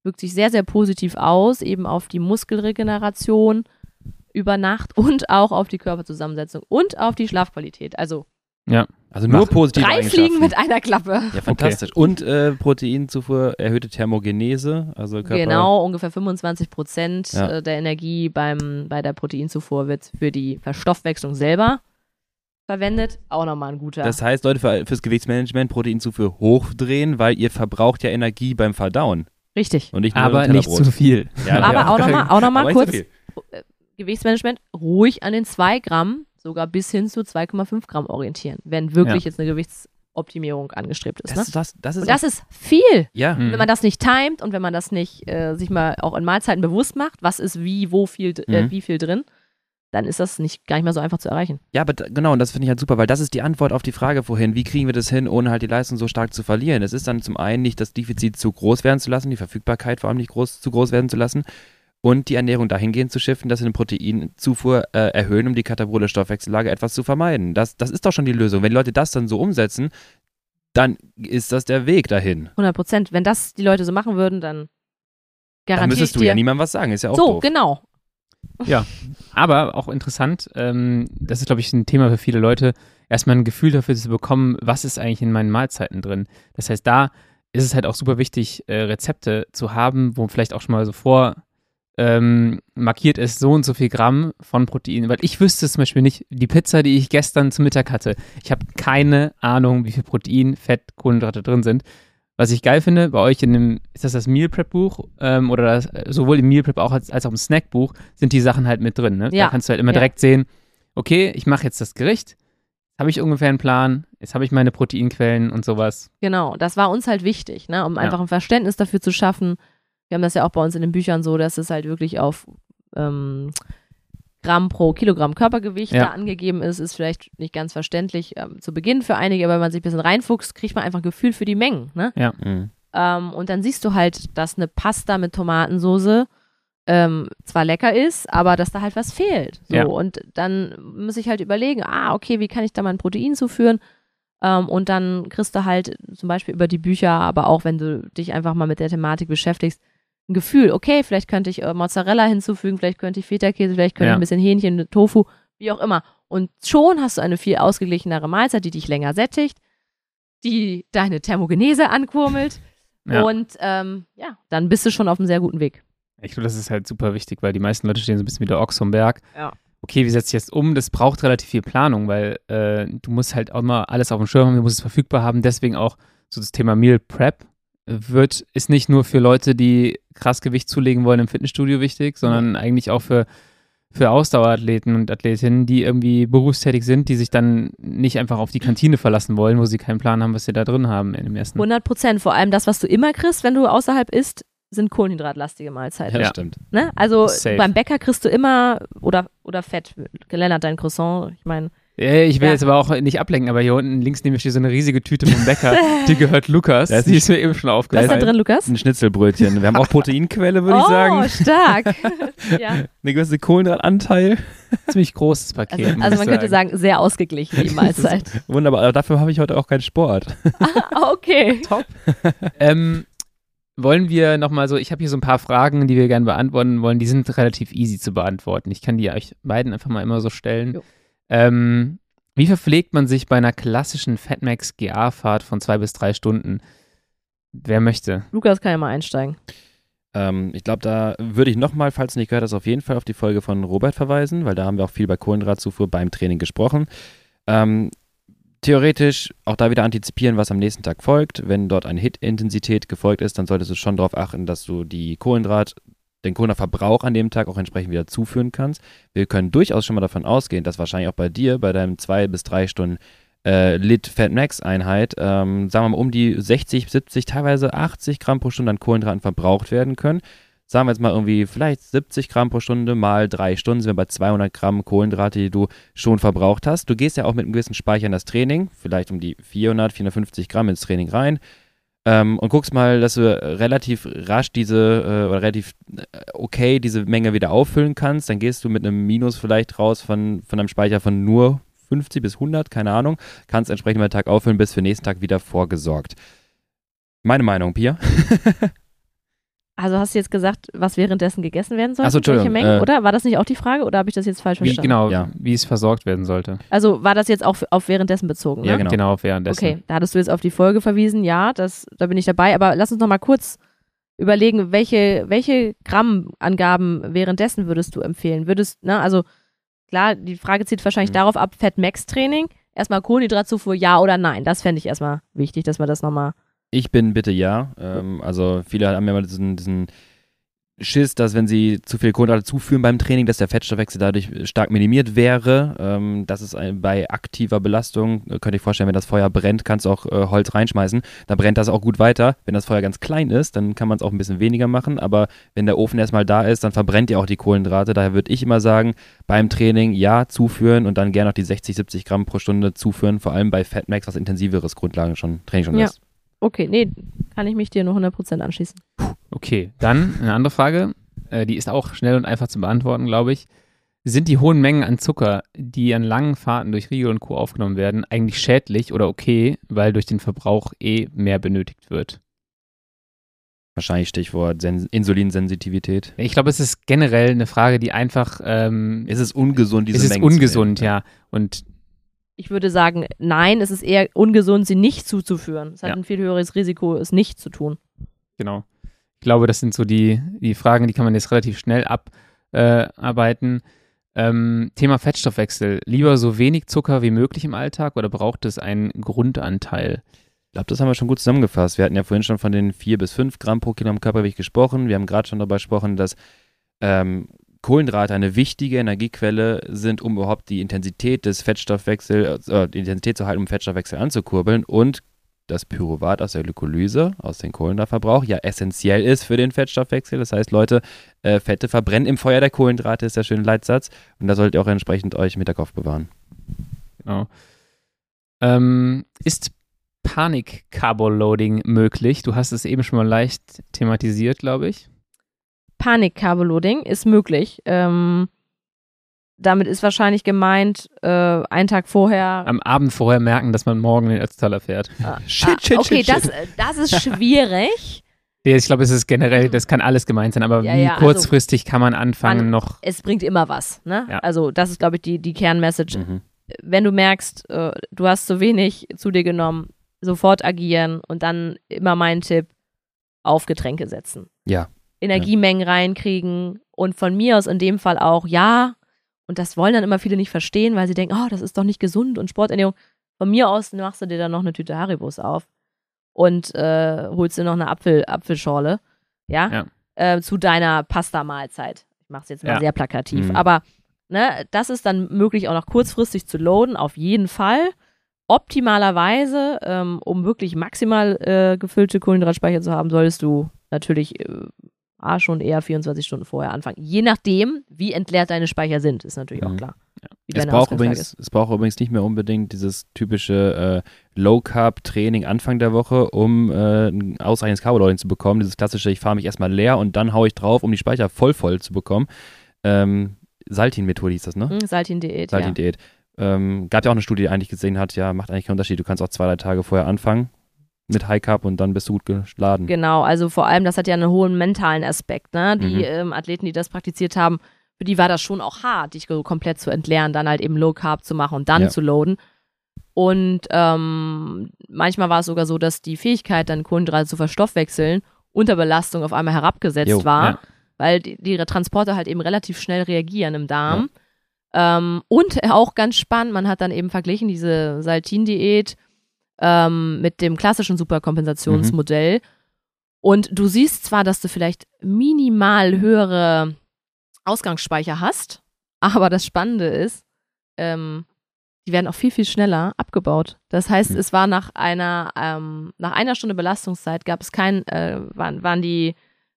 wirkt sich sehr, sehr positiv aus, eben auf die Muskelregeneration über Nacht <laughs> und auch auf die Körperzusammensetzung und auf die Schlafqualität. Also also nur Machen. positive drei. Fliegen mit einer Klappe. Ja, fantastisch. Und äh, Proteinzufuhr, erhöhte Thermogenese, also Körper. Genau, ungefähr 25 Prozent Ja. äh, der Energie beim, bei der Proteinzufuhr wird für die Verstoffwechslung selber verwendet. Auch nochmal ein guter. Das heißt, Leute, für, fürs Gewichtsmanagement Proteinzufuhr hochdrehen, weil ihr verbraucht ja Energie beim Verdauen. Richtig. Und nicht nur Aber nicht zu viel. Ja, Aber ja. auch nochmal auch noch mal zu kurz viel. Gewichtsmanagement ruhig an den 2 Gramm, sogar bis hin zu 2,5 Gramm orientieren, wenn wirklich Ja. jetzt eine Gewichtsoptimierung angestrebt ist. Das, ne? das, das ist Und das ist viel. ja. Mhm. Wenn man das nicht timet und wenn man das nicht äh, sich mal auch in Mahlzeiten bewusst macht, was ist wie, wo viel, äh, Mhm. wie viel drin, dann ist das nicht gar nicht mehr so einfach zu erreichen. Ja, aber genau, und das finde ich halt super, weil das ist die Antwort auf die Frage vorhin, wie kriegen wir das hin, ohne halt die Leistung so stark zu verlieren. Es ist dann zum einen nicht das Defizit zu groß werden zu lassen, die Verfügbarkeit vor allem nicht groß, zu groß werden zu lassen und die Ernährung dahingehend zu shiften, dass wir eine Proteinzufuhr äh, erhöhen, um die katabole Stoffwechsellage etwas zu vermeiden. Das, das ist doch schon die Lösung. Wenn die Leute das dann so umsetzen, dann ist das der Weg dahin. 100 Prozent. Wenn das die Leute so machen würden, dann Dann garantiere ich müsstest du dir. ja niemandem was sagen, ist ja auch so, doof. genau. Aber auch interessant, ähm, das ist, glaube ich, ein Thema für viele Leute, erstmal ein Gefühl dafür zu bekommen, was ist eigentlich in meinen Mahlzeiten drin. Das heißt, da ist es halt auch super wichtig, äh, Rezepte zu haben, wo vielleicht auch schon mal so vor ähm, markiert ist, so und so viel Gramm von Protein. Weil ich wüsste zum Beispiel nicht, die Pizza, die ich gestern zu Mittag hatte, ich habe keine Ahnung, wie viel Protein, Fett, Kohlenhydrate drin sind. Was ich geil finde, bei euch in dem, ist das das Meal Prep Buch, ähm, oder das, sowohl im Meal Prep auch als, als auch im Snack Buch, sind die Sachen halt mit drin. Ne? Ja. Da kannst du halt immer Ja. direkt sehen, okay, ich mache jetzt das Gericht, habe ich ungefähr einen Plan, jetzt habe ich meine Proteinquellen und sowas. Genau, das war uns halt wichtig, ne, um Ja. einfach ein Verständnis dafür zu schaffen. Wir haben das ja auch bei uns in den Büchern so, dass es halt wirklich auf ähm, Gramm pro Kilogramm Körpergewicht Ja. da angegeben ist. Ist vielleicht nicht ganz verständlich ähm, zu Beginn für einige, aber wenn man sich ein bisschen reinfuchst, kriegt man einfach ein Gefühl für die Mengen. Ne? Mhm. Ähm, und dann siehst du halt, dass eine Pasta mit Tomatensoße ähm, zwar lecker ist, aber dass da halt was fehlt. So. Ja. Und dann muss ich halt überlegen, ah, okay, wie kann ich da mein Protein zuführen? Ähm, und dann kriegst du halt zum Beispiel über die Bücher, aber auch wenn du dich einfach mal mit der Thematik beschäftigst, ein Gefühl, okay, vielleicht könnte ich äh, Mozzarella hinzufügen, vielleicht könnte ich Feta-Käse, vielleicht könnte Ja. ich ein bisschen Hähnchen, Tofu, wie auch immer. Und schon hast du eine viel ausgeglichenere Mahlzeit, die dich länger sättigt, die deine Thermogenese ankurbelt. Ja. Und ähm, ja, dann bist du schon auf einem sehr guten Weg. Ich glaube, das ist halt super wichtig, weil die meisten Leute stehen so ein bisschen wie der Ochs vom Berg. Ja. Okay, wie setze ich jetzt um? Das braucht relativ viel Planung, weil äh, du musst halt auch mal alles auf dem Schirm haben, du musst es verfügbar haben. Deswegen auch so das Thema Meal Prep wird, ist nicht nur für Leute, die krass Gewicht zulegen wollen im Fitnessstudio wichtig, sondern eigentlich auch für, für Ausdauerathleten und Athletinnen, die irgendwie berufstätig sind, die sich dann nicht einfach auf die Kantine verlassen wollen, wo sie keinen Plan haben, was sie da drin haben in dem ersten. 100 Prozent. Vor allem das, was du immer kriegst, wenn du außerhalb isst, sind kohlenhydratlastige Mahlzeiten. Ja, Ja. stimmt. Ne? Also Safe. beim Bäcker kriegst du immer, oder, oder Fett, Lennart, dein Croissant, ich meine, Ich will Ja. jetzt aber auch nicht ablenken, aber hier unten links neben mir steht so eine riesige Tüte vom Bäcker, <laughs> die gehört Lukas. Da ist die ist mir eben schon was ist da aufgefallen. drin, Lukas? Ein Schnitzelbrötchen. Wir haben auch Proteinquelle, würde ich oh, sagen. stark. <laughs> ja. Eine gewisse Kohlenhydratanteil. Ziemlich großes Paket. Also, muss also ich man könnte sagen, sehr ausgeglichen, die <laughs> Mahlzeit. Wunderbar, aber dafür habe ich heute auch keinen Sport. ah, okay. Ähm, wollen wir nochmal so, ich habe hier so ein paar Fragen, die wir gerne beantworten wollen. Die sind relativ easy zu beantworten. Ich kann die euch beiden einfach mal immer so stellen. Jo. Ähm, wie verpflegt man sich bei einer klassischen Fatmax GA-Fahrt von zwei bis drei Stunden? Wer möchte? Lukas kann ja mal einsteigen. Ähm, ich glaube, da würde ich nochmal, falls du nicht gehört hast, auf jeden Fall auf die Folge von Robert verweisen, weil da haben wir auch viel bei Kohlenhydratzufuhr beim Training gesprochen. Ähm, theoretisch auch da wieder antizipieren, was am nächsten Tag folgt. Wenn dort eine Hit-Intensität gefolgt ist, dann solltest du schon darauf achten, dass du die Kohlenhydrat, den Kohlenhydratverbrauch an dem Tag auch entsprechend wieder zuführen kannst. Wir können durchaus schon mal davon ausgehen, dass wahrscheinlich auch bei dir, bei deinem zwei bis drei Stunden äh, Lit Fat Max Einheit, ähm, sagen wir mal um die 60, 70, teilweise 80 Gramm pro Stunde an Kohlenhydraten verbraucht werden können. Sagen wir jetzt mal irgendwie vielleicht 70 Gramm pro Stunde mal drei Stunden sind wir bei 200 Gramm Kohlenhydrate, die du schon verbraucht hast. Du gehst ja auch mit einem gewissen Speicher in das Training, vielleicht um die 400, 450 Gramm ins Training rein. Ähm, und guckst mal, dass du relativ rasch diese, äh, oder relativ äh, okay diese Menge wieder auffüllen kannst. Dann gehst du mit einem Minus vielleicht raus von, von einem Speicher von nur 50 bis 100, keine Ahnung. Kannst entsprechend mal den Tag auffüllen, bis für den nächsten Tag wieder vorgesorgt. Meine Meinung, Pia. <laughs> Also hast du jetzt gesagt, was währenddessen gegessen werden soll? Ach so, Welche Entschuldigung, Mengen, äh, oder? War das nicht auch die Frage oder habe ich das jetzt falsch Wie, verstanden? genau, Ja. wie es versorgt werden sollte. Also war das jetzt auch auf währenddessen bezogen, ne? Ja, genau. Genau, währenddessen. Okay, da hattest du jetzt auf die Folge verwiesen, ja, das, da bin ich dabei, aber lass uns noch mal kurz überlegen, welche, welche Grammangaben währenddessen würdest du empfehlen? Würdest, ne, also klar, die Frage zieht wahrscheinlich Mhm. darauf ab, Fett-Max-Training, erstmal Kohlenhydratzufuhr, ja oder nein? Das fände ich erstmal wichtig, dass wir das nochmal, Ich bin bitte ja. Ähm, also viele haben ja mal diesen, diesen Schiss, dass wenn sie zu viel Kohlenhydrate zuführen beim Training, dass der Fettstoffwechsel dadurch stark minimiert wäre. Ähm, das ist ein, bei aktiver Belastung, äh, könnte ich vorstellen, wenn das Feuer brennt, kannst du auch äh, Holz reinschmeißen. Da brennt das auch gut weiter. Wenn das Feuer ganz klein ist, dann kann man es auch ein bisschen weniger machen. Aber wenn der Ofen erstmal da ist, dann verbrennt ihr auch die Kohlenhydrate. Daher würde ich immer sagen, beim Training ja zuführen und dann gerne noch die 60, 70 Gramm pro Stunde zuführen. Vor allem bei Fatmax, was intensiveres Grundlagen schon, Training schon Ja. ist. Okay, nee, kann ich mich dir nur 100% anschließen. Okay, dann eine andere Frage. Äh, die ist auch schnell und einfach zu beantworten, glaube ich. Sind die hohen Mengen an Zucker, die an langen Fahrten durch Riegel und Co. aufgenommen werden, eigentlich schädlich oder okay, weil durch den Verbrauch eh mehr benötigt wird? Wahrscheinlich Stichwort Sen Insulinsensitivität. Ich glaube, es ist generell eine Frage, die einfach. Ähm, ist es ungesund, diese es ist Mengen ungesund, ja. Und Ich würde sagen, nein, es ist eher ungesund, sie nicht zuzuführen. Es hat Ja. ein viel höheres Risiko, es nicht zu tun. genau. Ich glaube, das sind so die, die Fragen, die kann man jetzt relativ schnell abarbeiten. Ähm, Thema Fettstoffwechsel. Lieber so wenig Zucker wie möglich im Alltag oder braucht es einen Grundanteil? Ich glaube, das haben wir schon gut zusammengefasst. Wir hatten ja vorhin schon von den 4 bis 5 Gramm pro Kilogramm Körpergewicht gesprochen. Wir haben gerade schon darüber gesprochen, dass ähm, Kohlenhydrate eine wichtige Energiequelle sind, um überhaupt die Intensität des Fettstoffwechsels, äh, die Intensität zu halten, um Fettstoffwechsel anzukurbeln und das Pyruvat aus der Glykolyse, aus dem Kohlenhydratverbrauch, ja essentiell ist für den Fettstoffwechsel. Das heißt, Leute, äh, Fette verbrennen im Feuer der Kohlenhydrate, ist der schöne Leitsatz. Und da solltet ihr auch entsprechend euch im Hinterkopf bewahren. Genau. Ähm, ist Panik-Carbo-Loading möglich? Du hast es eben schon mal leicht thematisiert, glaube ich. Panik-Carboloading ist möglich. Ähm, damit ist wahrscheinlich gemeint, äh, einen Tag vorher. Am Abend vorher merken, dass man morgen den Ötztaler fährt. Ah, <laughs> Shit, ah, shit, okay, shit, das, äh, das ist schwierig. <laughs> Ja, ich glaube, es ist generell, das kann alles gemeint sein, aber Ja, wie ja, also kurzfristig kann man anfangen, man- noch. es bringt immer was. Ne? Ja. Also, das ist, glaube ich, die, die Kernmessage. Mhm. Wenn du merkst, äh, du hast zu wenig zu dir genommen, sofort agieren und dann immer mein Tipp, auf Getränke setzen. Ja. Energiemengen reinkriegen und von mir aus in dem Fall auch, ja, und das wollen dann immer viele nicht verstehen, weil sie denken, oh, das ist doch nicht gesund und Sporternährung. Von mir aus machst du dir dann noch eine Tüte Haribos auf und äh, holst dir noch eine Apfel, Apfelschorle, ja, Ja. Äh, zu deiner Pasta-Mahlzeit. Ich mache es jetzt mal Ja. sehr plakativ, Mhm. aber ne, das ist dann möglich auch noch kurzfristig zu loaden, auf jeden Fall. Optimalerweise, ähm, um wirklich maximal äh, gefüllte Kohlenhydratspeicher zu haben, solltest du natürlich äh, A, schon eher 24 Stunden vorher anfangen. Je nachdem, wie entleert deine Speicher sind, ist natürlich auch Mhm. klar. Wie Es braucht, übrigens, es braucht übrigens nicht mehr unbedingt dieses typische äh, Low-Carb-Training Anfang der Woche, um äh, ein ausreichendes Carboloading zu bekommen. Dieses klassische, ich fahre mich erstmal leer und dann haue ich drauf, um die Speicher voll voll zu bekommen. Ähm, Saltin-Methode hieß das, ne? Hm, Saltin-Diät, ja. Saltin-Diät. Ähm, gab ja auch eine Studie, die eigentlich gesehen hat, ja, macht eigentlich keinen Unterschied. Du kannst auch zwei, drei Tage vorher anfangen mit High Carb und dann bist du gut geladen. Genau, also vor allem, das hat ja einen hohen mentalen Aspekt. Ne? Die Mhm. ähm, Athleten, die das praktiziert haben, für die war das schon auch hart, dich komplett zu entleeren, dann halt eben Low Carb zu machen und dann Ja. zu loaden. Und ähm, manchmal war es sogar so, dass die Fähigkeit, dann Kohlenhydrate zu verstoffwechseln, unter Belastung auf einmal herabgesetzt Jo, war, ja. weil die, die Transporte halt eben relativ schnell reagieren im Darm. Ähm, und auch ganz spannend, man hat dann eben verglichen diese Saltin-Diät ähm, mit dem klassischen Superkompensationsmodell. Und du siehst zwar, dass du vielleicht minimal höhere Ausgangsspeicher hast, aber das Spannende ist, ähm, die werden auch viel, viel schneller abgebaut. Das heißt, Mhm. es war nach einer, ähm, nach einer Stunde Belastungszeit gab es kein, äh, waren, waren die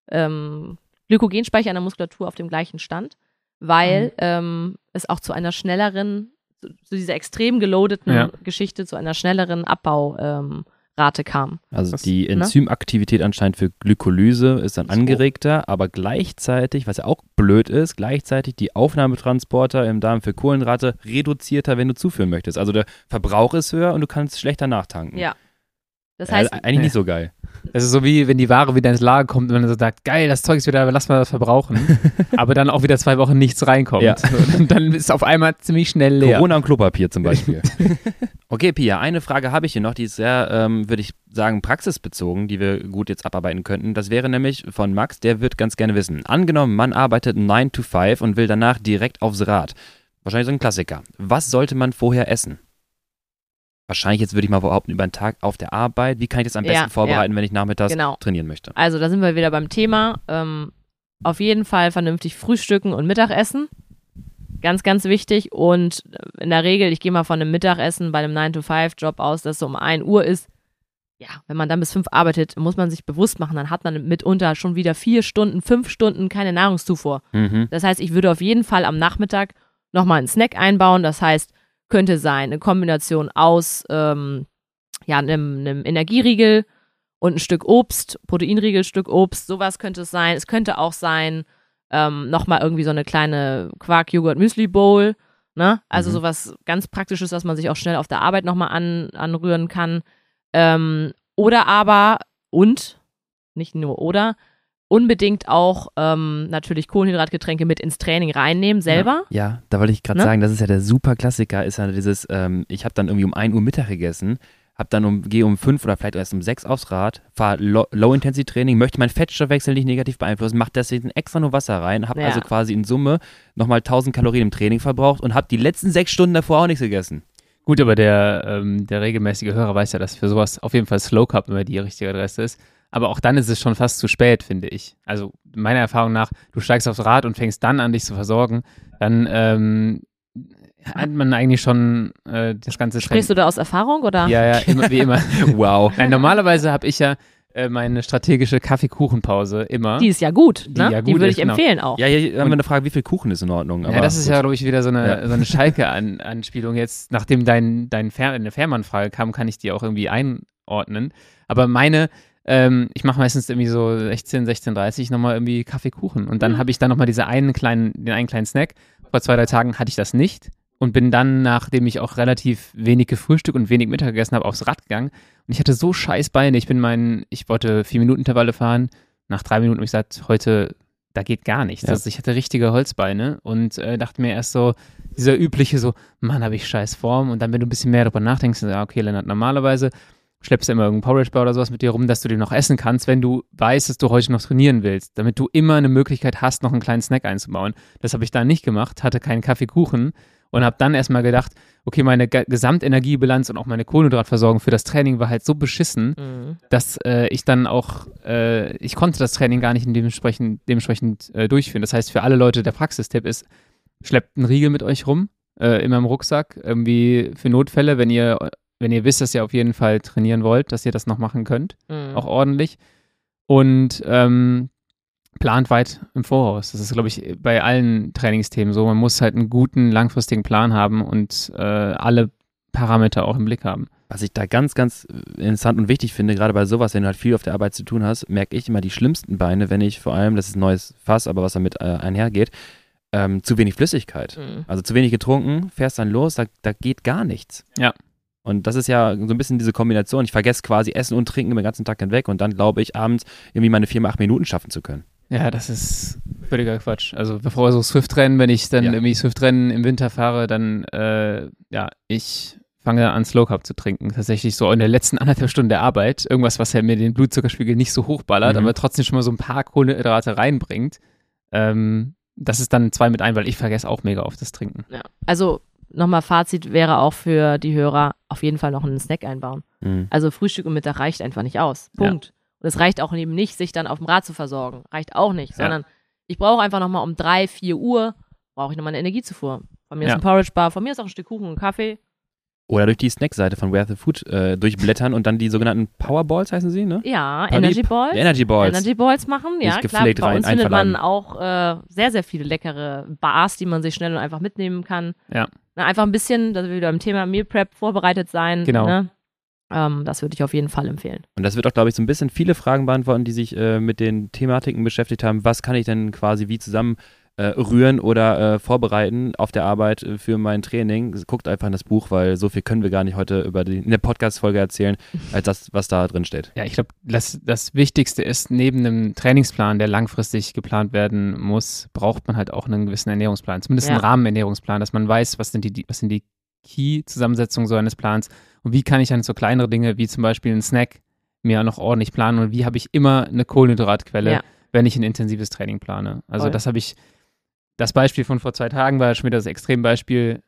ähm, Glykogenspeicher in der Muskulatur auf dem gleichen Stand, weil ähm, es auch zu einer schnelleren, zu, zu dieser extrem geloadeten Ja. Geschichte, zu einer schnelleren Abbau-Rate kam. Also Das- die ne? Enzymaktivität anscheinend für Glykolyse ist dann angeregter, aber gleichzeitig, was ja auch blöd ist, gleichzeitig die Aufnahmetransporter im Darm für Kohlenhydrate reduzierter, wenn du zuführen möchtest. Also der Verbrauch ist höher und du kannst schlechter nachtanken. Ja. Das Ja, heißt, eigentlich nicht so geil. Das ist so wie, wenn die Ware wieder ins Lager kommt und man so sagt, geil, das Zeug ist wieder, lass mal das verbrauchen. <laughs> aber dann auch wieder zwei Wochen nichts reinkommt. Ja. <laughs> Und dann ist auf einmal ziemlich schnell leer. Corona und Klopapier zum Beispiel. <laughs> okay, Pia, eine Frage habe ich hier noch, die ist sehr, ähm, würde ich sagen, praxisbezogen, die wir gut jetzt abarbeiten könnten. Das wäre nämlich von Max, der wird ganz gerne wissen. Angenommen, man arbeitet 9 to 5 und will danach direkt aufs Rad. Wahrscheinlich so ein Klassiker. Was sollte man vorher essen? Wahrscheinlich jetzt würde ich mal behaupten, über den Tag auf der Arbeit. Wie kann ich das am Ja, besten vorbereiten, wenn ich nachmittags Genau. trainieren möchte? Also, da sind wir wieder beim Thema. Ähm, auf jeden Fall vernünftig frühstücken und Mittagessen. Ganz, ganz wichtig. Und in der Regel, ich gehe mal von einem Mittagessen bei einem 9-to-5-Job aus, das so um 1 Uhr ist. Ja, wenn man dann bis 5 arbeitet, muss man sich bewusst machen, dann hat man mitunter schon wieder vier Stunden, fünf Stunden keine Nahrungszufuhr. Mhm. Das heißt, ich würde auf jeden Fall am Nachmittag nochmal einen Snack einbauen. Das heißt, könnte sein eine Kombination aus ähm, ja, einem, einem Energieriegel und ein Stück Obst, Proteinriegel, Stück Obst, sowas könnte es sein. Es könnte auch sein, ähm, nochmal irgendwie so eine kleine Quark-Joghurt-Müsli-Bowl. Ne? Also Mhm. sowas ganz Praktisches, was man sich auch schnell auf der Arbeit nochmal an, anrühren kann. Ähm, oder aber, und nicht nur oder, unbedingt auch ähm, natürlich Kohlenhydratgetränke mit ins Training reinnehmen selber. Ja, da wollte ich gerade Ne? sagen, das ist ja der super Klassiker, ist ja dieses, ähm, ich habe dann irgendwie um 1 Uhr Mittag gegessen, hab dann um, gehe um 5 oder vielleicht erst um 6 aufs Rad, fahre Low-Intensity-Training, möchte meinen Fettstoffwechsel nicht negativ beeinflussen, mache deswegen extra nur Wasser rein, habe Ja. also quasi in Summe nochmal 1000 Kalorien im Training verbraucht und habe die letzten sechs Stunden davor auch nichts gegessen. Gut, aber der, ähm, der regelmäßige Hörer weiß ja, dass für sowas auf jeden Fall Slow Cup immer die richtige Adresse ist. Aber auch dann ist es schon fast zu spät, finde ich. Also meiner Erfahrung nach, du steigst aufs Rad und fängst dann an, dich zu versorgen, dann ähm, hat man eigentlich schon äh, das ganze Sprichst du da aus Erfahrung oder? Ja, ja, immer, wie immer. <laughs> Wow. Nein, normalerweise habe ich ja äh, meine strategische Kaffeekuchenpause immer. Die ist ja gut, Die ne? ja die gut würde ist, ich genau. empfehlen auch. Ja, hier haben wir eine Frage, wie viel Kuchen ist in Ordnung? ja, das ist gut. ja, glaube ich, wieder so eine, Ja. so eine Schalke-Anspielung. Jetzt, nachdem dein, dein Fer eine Fährmann-Frage kam, kann ich die auch irgendwie einordnen. Aber meine, ähm, ich mache meistens irgendwie so 16, 16.30 nochmal irgendwie Kaffeekuchen. Und dann Mhm. habe ich dann nochmal diese einen kleinen, den einen kleinen Snack. Vor zwei, drei Tagen hatte ich das nicht. Und bin dann, nachdem ich auch relativ wenig gefrühstückt und wenig Mittag gegessen habe, aufs Rad gegangen. Und ich hatte so scheiß Beine. Ich bin mein, ich wollte vier Minuten Intervalle fahren. Nach drei Minuten habe ich gesagt, heute, da geht gar nichts. Ja. Also ich hatte richtige Holzbeine und äh, dachte mir erst so, dieser übliche so, Mann, habe ich scheiß Form. Und dann, wenn du ein bisschen mehr darüber nachdenkst, ja, okay, Lennart, normalerweise schleppst du immer irgendeinen Porridge Bar oder sowas mit dir rum, dass du den noch essen kannst, wenn du weißt, dass du heute noch trainieren willst, damit du immer eine Möglichkeit hast, noch einen kleinen Snack einzubauen. Das habe ich da nicht gemacht, hatte keinen Kaffeekuchen und habe dann erstmal gedacht, okay, meine Ge Gesamtenergiebilanz und auch meine Kohlenhydratversorgung für das Training war halt so beschissen, Mhm. dass äh, ich dann auch, äh, ich konnte das Training gar nicht dementsprechend, dementsprechend äh, durchführen. Das heißt, für alle Leute der Praxistipp ist, schleppt einen Riegel mit euch rum, äh, immer im Rucksack, irgendwie für Notfälle, wenn ihr, wenn ihr wisst, dass ihr auf jeden Fall trainieren wollt, dass ihr das noch machen könnt, Mhm. auch ordentlich. Und ähm, plant weit im Voraus. Das ist, glaube ich, bei allen Trainingsthemen so. Man muss halt einen guten, langfristigen Plan haben und äh, alle Parameter auch im Blick haben. Was ich da ganz, ganz interessant und wichtig finde, gerade bei sowas, wenn du halt viel auf der Arbeit zu tun hast, merke ich immer die schlimmsten Beine, wenn ich vor allem, das ist ein neues Fass, aber was damit äh, einhergeht, ähm, zu wenig Flüssigkeit. Mhm. Also zu wenig getrunken, fährst dann los, da, da geht gar nichts. Ja. Und das ist ja so ein bisschen diese Kombination. Ich vergesse quasi Essen und Trinken den ganzen Tag hinweg und dann glaube ich, abends irgendwie meine vier, acht Minuten schaffen zu können. Ja, das ist völliger Quatsch. Also bevor so Swift-Rennen, wenn ich dann Ja. irgendwie Swift-Rennen im Winter fahre, dann, äh, ja, ich fange an Slow Cup zu trinken. Tatsächlich so in der letzten anderthalb Stunden der Arbeit. Irgendwas, was ja mir den Blutzuckerspiegel nicht so hochballert, Mhm. aber trotzdem schon mal so ein paar Kohlenhydrate reinbringt. Ähm, das ist dann zwei mit ein, weil ich vergesse auch mega oft das Trinken. Ja. Also nochmal Fazit wäre auch für die Hörer auf jeden Fall noch einen Snack einbauen. Mhm. Also Frühstück und Mittag reicht einfach nicht aus. Ja. Punkt. Und es reicht auch eben nicht, sich dann auf dem Rad zu versorgen. Reicht auch nicht, Ja. sondern ich brauche einfach nochmal um drei, vier Uhr, brauche ich nochmal eine Energiezufuhr. Von mir Ja. ist ein Porridge Bar, von mir ist auch ein Stück Kuchen und Kaffee. Oder durch die Snackseite von Where the Food äh, durchblättern und dann die sogenannten Powerballs heißen sie, ne? Ja, Palib. Energy Balls. Energy Balls. Energy Balls machen, ja, klar. Bei rein, uns findet man auch äh, sehr, sehr viele leckere Bars, die man sich schnell und einfach mitnehmen kann. Ja. Na, einfach ein bisschen, dass wir wieder im Thema Meal Prep vorbereitet sein. Genau. Ne? Ähm, das würde ich auf jeden Fall empfehlen. Und das wird auch, glaube ich, so ein bisschen viele Fragen beantworten, die sich äh, mit den Thematiken beschäftigt haben. Was kann ich denn quasi wie zusammen rühren oder äh, vorbereiten auf der Arbeit äh, für mein Training? Guckt einfach in das Buch, weil so viel können wir gar nicht heute über die, in der Podcast-Folge erzählen, als das, was da drin steht. Ja, ich glaube, das, das Wichtigste ist, neben einem Trainingsplan, der langfristig geplant werden muss, braucht man halt auch einen gewissen Ernährungsplan. Zumindest einen Ja. Rahmenernährungsplan, dass man weiß, was sind die, was sind die Key-Zusammensetzungen so eines Plans und wie kann ich dann so kleinere Dinge wie zum Beispiel einen Snack mir noch ordentlich planen und wie habe ich immer eine Kohlenhydratquelle, Ja. wenn ich ein intensives Training plane. Also Voll. das habe ich, das Beispiel von vor zwei Tagen war schon wieder das Extrembeispiel,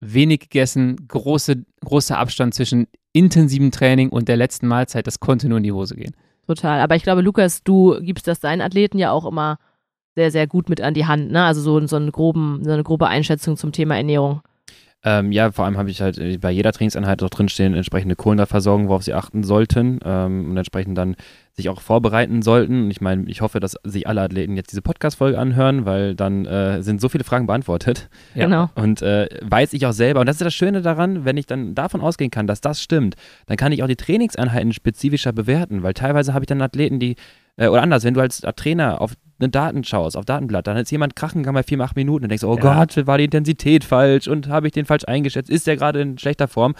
wenig gegessen, große, großer Abstand zwischen intensivem Training und der letzten Mahlzeit, das konnte nur in die Hose gehen. Total. Aber ich glaube, Lukas, du gibst das deinen Athleten ja auch immer sehr, sehr gut mit an die Hand, ne? Also so, so, groben, so eine grobe Einschätzung zum Thema Ernährung. Ähm, ja, vor allem habe ich halt äh, bei jeder Trainingseinheit auch drinstehen, entsprechende Kohlenhydratversorgung, worauf sie achten sollten ähm, und entsprechend dann sich auch vorbereiten sollten. Und ich meine, ich hoffe, dass sich alle Athleten jetzt diese Podcast-Folge anhören, weil dann äh, sind so viele Fragen beantwortet. Ja. Genau. Und äh, weiß ich auch selber, und das ist das Schöne daran, wenn ich dann davon ausgehen kann, dass das stimmt, dann kann ich auch die Trainingseinheiten spezifischer bewerten, weil teilweise habe ich dann Athleten, die, äh, oder anders, wenn du als Trainer auf eine Daten schaust, auf Datenblatt, dann ist jemand krachen kann bei 4, 8 Minuten und denkst, oh Ja. Gott, war die Intensität falsch und habe ich den falsch eingeschätzt, ist der gerade in schlechter Form?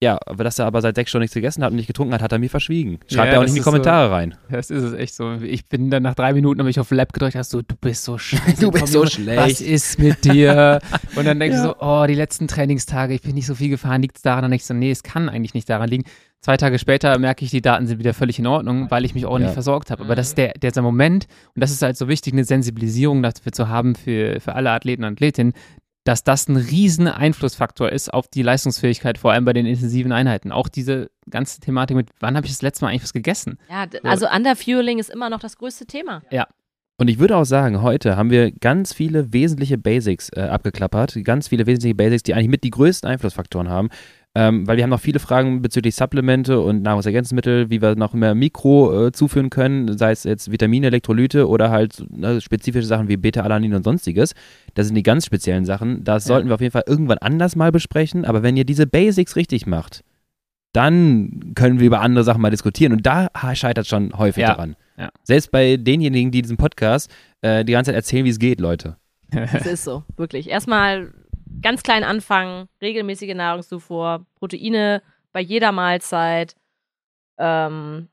Ja, aber dass er aber seit sechs Stunden nichts gegessen hat und nicht getrunken hat, hat er mir verschwiegen. Schreibt Ja, er auch nicht in die ist so- Kommentare rein. Das ist es echt so. Ich bin dann nach drei Minuten, habe ich auf Lab gedrückt, hast so, du bist so <laughs> scheiße. Du bist so schlecht. Was ist mit dir? Und dann denkst du so, oh, die letzten Trainingstage, ich bin nicht so viel gefahren, liegt es daran? Dann denk ich so, nee, es kann eigentlich nicht daran liegen. Zwei Tage später merke ich, die Daten sind wieder völlig in Ordnung, weil ich mich ordentlich Ja. versorgt habe. Aber das ist der, dieser Moment, und das ist halt so wichtig, eine Sensibilisierung dafür zu haben für, für alle Athleten und Athletinnen, dass das ein riesen Einflussfaktor ist auf die Leistungsfähigkeit, vor allem bei den intensiven Einheiten. Auch diese ganze Thematik mit, wann habe ich das letzte Mal eigentlich was gegessen? Ja, also Underfueling ist immer noch das größte Thema. Und ich würde auch sagen, heute haben wir ganz viele wesentliche Basics äh, abgeklappert. Ganz viele wesentliche Basics, die eigentlich mit die größten Einflussfaktoren haben. Ähm, weil wir haben noch viele Fragen bezüglich Supplemente und Nahrungsergänzungsmittel, wie wir noch mehr Mikro äh, zuführen können, sei es jetzt Vitamine, Elektrolyte oder halt ne, spezifische Sachen wie Beta-Alanin und sonstiges. Das sind die ganz speziellen Sachen. Das Ja. sollten wir auf jeden Fall irgendwann anders mal besprechen. Aber wenn ihr diese Basics richtig macht, dann können wir über andere Sachen mal diskutieren. Und da scheitert schon häufig Ja. daran. Ja. Selbst bei denjenigen, die diesen Podcast äh, die ganze Zeit erzählen, wie es geht, Leute. <laughs> Das ist so, wirklich. Erstmal ganz klein anfangen, regelmäßige Nahrungszufuhr, Proteine bei jeder Mahlzeit, ähm,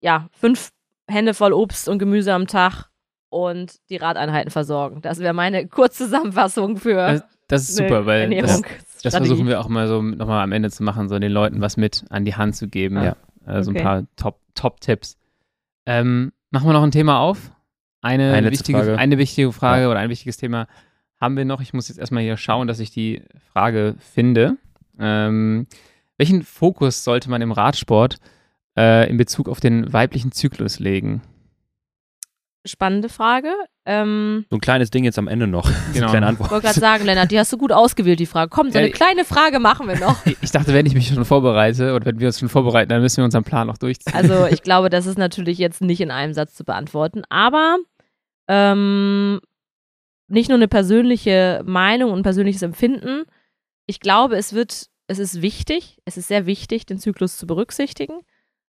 ja, fünf Hände voll Obst und Gemüse am Tag und die Radeinheiten versorgen. Das wäre meine <laughs> Kurzzusammenfassung für Das, das ist eine super, weil das, Ernährung. das versuchen wir auch mal so nochmal am Ende zu machen, so den Leuten was mit an die Hand zu geben. Ja. Äh, so Okay. ein paar Top- Top-Tipps. ähm, machen wir noch ein Thema auf? Eine, Eine wichtige, Frage. eine wichtige Frage Ja. oder ein wichtiges Thema haben wir noch. Ich muss jetzt erstmal hier schauen, dass ich die Frage finde. Ähm, welchen Fokus sollte man im Radsport äh, in Bezug auf den weiblichen Zyklus legen? Spannende Frage. Ähm, So ein kleines Ding jetzt am Ende noch. <laughs> Genau. Eine kleine ich Antwort. wollte gerade sagen, Lennart, die hast du gut ausgewählt, die Frage. Komm, so Ja, eine die- kleine Frage machen wir noch. <laughs> Ich dachte, wenn ich mich schon vorbereite oder wenn wir uns schon vorbereiten, dann müssen wir unseren Plan noch durchziehen. Also ich <laughs> glaube, das ist natürlich jetzt nicht in einem Satz zu beantworten, aber ähm, nicht nur eine persönliche Meinung und ein persönliches Empfinden. Ich glaube, es wird, es ist wichtig, es ist sehr wichtig, den Zyklus zu berücksichtigen,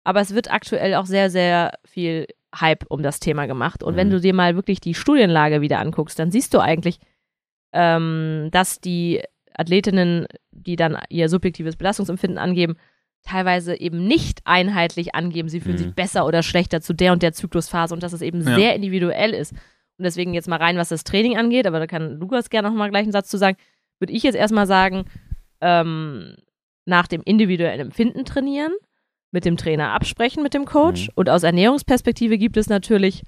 aber es wird aktuell auch sehr, sehr viel Hype um das Thema gemacht. Und wenn Mhm. du dir mal wirklich die Studienlage wieder anguckst, dann siehst du eigentlich, ähm, dass die Athletinnen, die dann ihr subjektives Belastungsempfinden angeben, teilweise eben nicht einheitlich angeben, sie fühlen Mhm. sich besser oder schlechter zu der und der Zyklusphase und dass es eben Ja. sehr individuell ist. Und deswegen jetzt mal rein, was das Training angeht, aber da kann Lukas gerne noch mal gleich einen Satz zu sagen, würde ich jetzt erstmal sagen, ähm, nach dem individuellen Empfinden trainieren, mit dem Trainer absprechen, mit dem Coach. Mhm. Und aus Ernährungsperspektive gibt es natürlich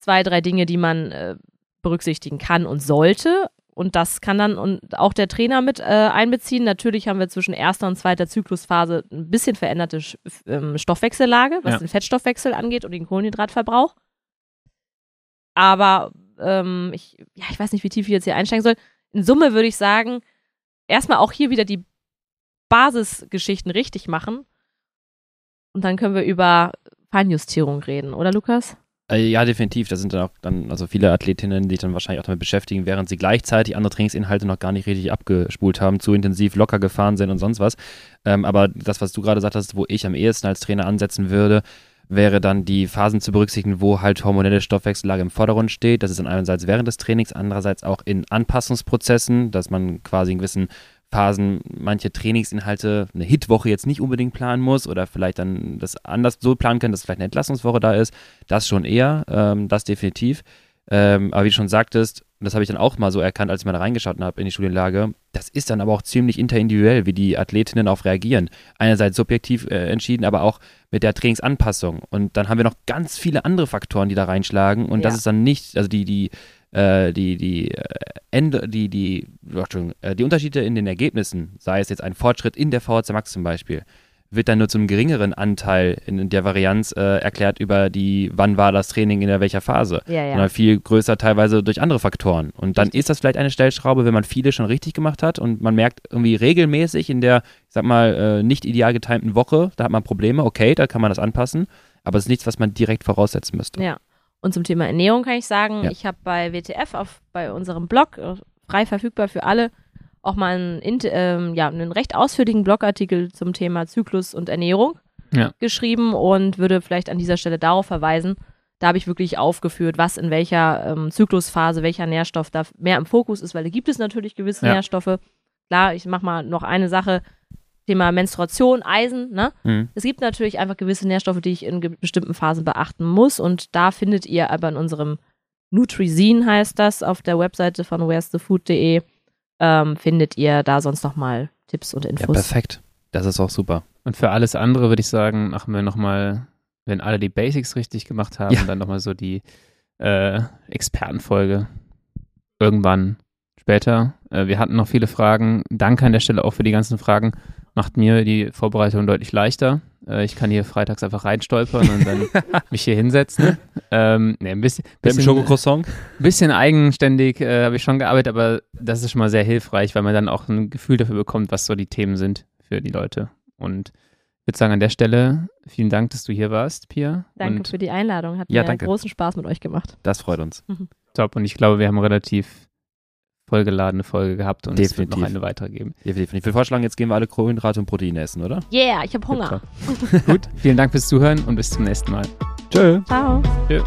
zwei, drei Dinge, die man äh, berücksichtigen kann und sollte. Und das kann dann und auch der Trainer mit äh, einbeziehen. Natürlich haben wir zwischen erster und zweiter Zyklusphase ein bisschen veränderte Sch- ähm, Stoffwechsellage, was Ja. den Fettstoffwechsel angeht und den Kohlenhydratverbrauch. Aber ähm, ich, ja, ich weiß nicht, wie tief ich jetzt hier einsteigen soll. In Summe würde ich sagen, erstmal auch hier wieder die Basisgeschichten richtig machen. Und dann können wir über Feinjustierung reden, oder Lukas? Äh, ja, definitiv. Da sind dann auch dann also viele Athletinnen, die sich dann wahrscheinlich auch damit beschäftigen, während sie gleichzeitig andere Trainingsinhalte noch gar nicht richtig abgespult haben, zu intensiv locker gefahren sind und sonst was. Ähm, aber das, was du gerade sagtest, wo ich am ehesten als Trainer ansetzen würde, wäre dann die Phasen zu berücksichtigen, wo halt hormonelle Stoffwechsellage im Vordergrund steht. Das ist dann einerseits während des Trainings, andererseits auch in Anpassungsprozessen, dass man quasi in gewissen Phasen manche Trainingsinhalte, eine Hitwoche jetzt nicht unbedingt planen muss oder vielleicht dann das anders so planen können, dass vielleicht eine Entlastungswoche da ist. Das schon eher, ähm, das definitiv. Ähm, aber wie du schon sagtest, und das habe ich dann auch mal so erkannt, als ich mal da reingeschaut habe in die Studienlage, das ist dann aber auch ziemlich interindividuell, wie die Athletinnen darauf reagieren. Einerseits subjektiv äh, entschieden, aber auch mit der Trainingsanpassung. Und dann haben wir noch ganz viele andere Faktoren, die da reinschlagen. Und das Ja. ist dann nicht, also die, die, äh, die, die, äh, die, die, äh, die Unterschiede in den Ergebnissen, sei es jetzt ein Fortschritt in der VHC Max zum Beispiel, wird dann nur zum geringeren Anteil in der Varianz äh, erklärt über die, wann war das Training in der welcher Phase Ja, sondern viel größer teilweise durch andere Faktoren. Und dann ist das vielleicht eine Stellschraube, wenn man viele schon richtig gemacht hat und man merkt irgendwie regelmäßig in der, ich sag mal, äh, nicht ideal getimten Woche, da hat man Probleme, okay, da kann man das anpassen, aber es ist nichts, was man direkt voraussetzen müsste. Ja. Und zum Thema Ernährung kann ich sagen, Ja. ich habe bei WTF auf, bei unserem Blog, äh, frei verfügbar für alle, auch mal einen, ähm, ja, einen recht ausführlichen Blogartikel zum Thema Zyklus und Ernährung Ja. geschrieben und würde vielleicht an dieser Stelle darauf verweisen. Da habe ich wirklich aufgeführt, was in welcher ähm, Zyklusphase, welcher Nährstoff da mehr im Fokus ist, weil da gibt es natürlich gewisse Ja. Nährstoffe. Klar, ich mache mal noch eine Sache. Thema Menstruation, Eisen, ne? Mhm. Es gibt natürlich einfach gewisse Nährstoffe, die ich in bestimmten Phasen beachten muss. Und da findet ihr aber in unserem Nutrizin heißt das, auf der Webseite von where'sthefood.de, ähm, findet ihr da sonst nochmal Tipps und Ja, Infos. perfekt. Das ist auch super. Und für alles andere würde ich sagen, machen wir nochmal, wenn alle die Basics richtig gemacht haben, Ja. dann nochmal so die äh, Expertenfolge. Irgendwann später. Äh, wir hatten noch viele Fragen. Danke an der Stelle auch für die ganzen Fragen. Macht mir die Vorbereitung deutlich leichter. Äh, ich kann hier freitags einfach reinstolpern und dann <laughs> mich hier hinsetzen. Ähm, nee, ein bisschen, Mit dem bisschen, Schokocroissant? bisschen eigenständig äh, habe ich schon gearbeitet, aber das ist schon mal sehr hilfreich, weil man dann auch ein Gefühl dafür bekommt, was so die Themen sind für die Leute. Und ich würde sagen, an der Stelle vielen Dank, dass du hier warst, Pia. Danke und für die Einladung. Hat Ja, mir danke. großen Spaß mit euch gemacht. Das freut uns. top. Und ich glaube, wir haben relativ vollgeladene Folge gehabt und es wird noch Definitiv. eine weitere geben. Definitiv. Ich würde vorschlagen, jetzt gehen wir alle Kohlenhydrate und Proteine essen, oder? Yeah, ich habe Hunger. <laughs> Gut, vielen Dank fürs Zuhören und bis zum nächsten Mal. Tschö. Ciao. Tschö.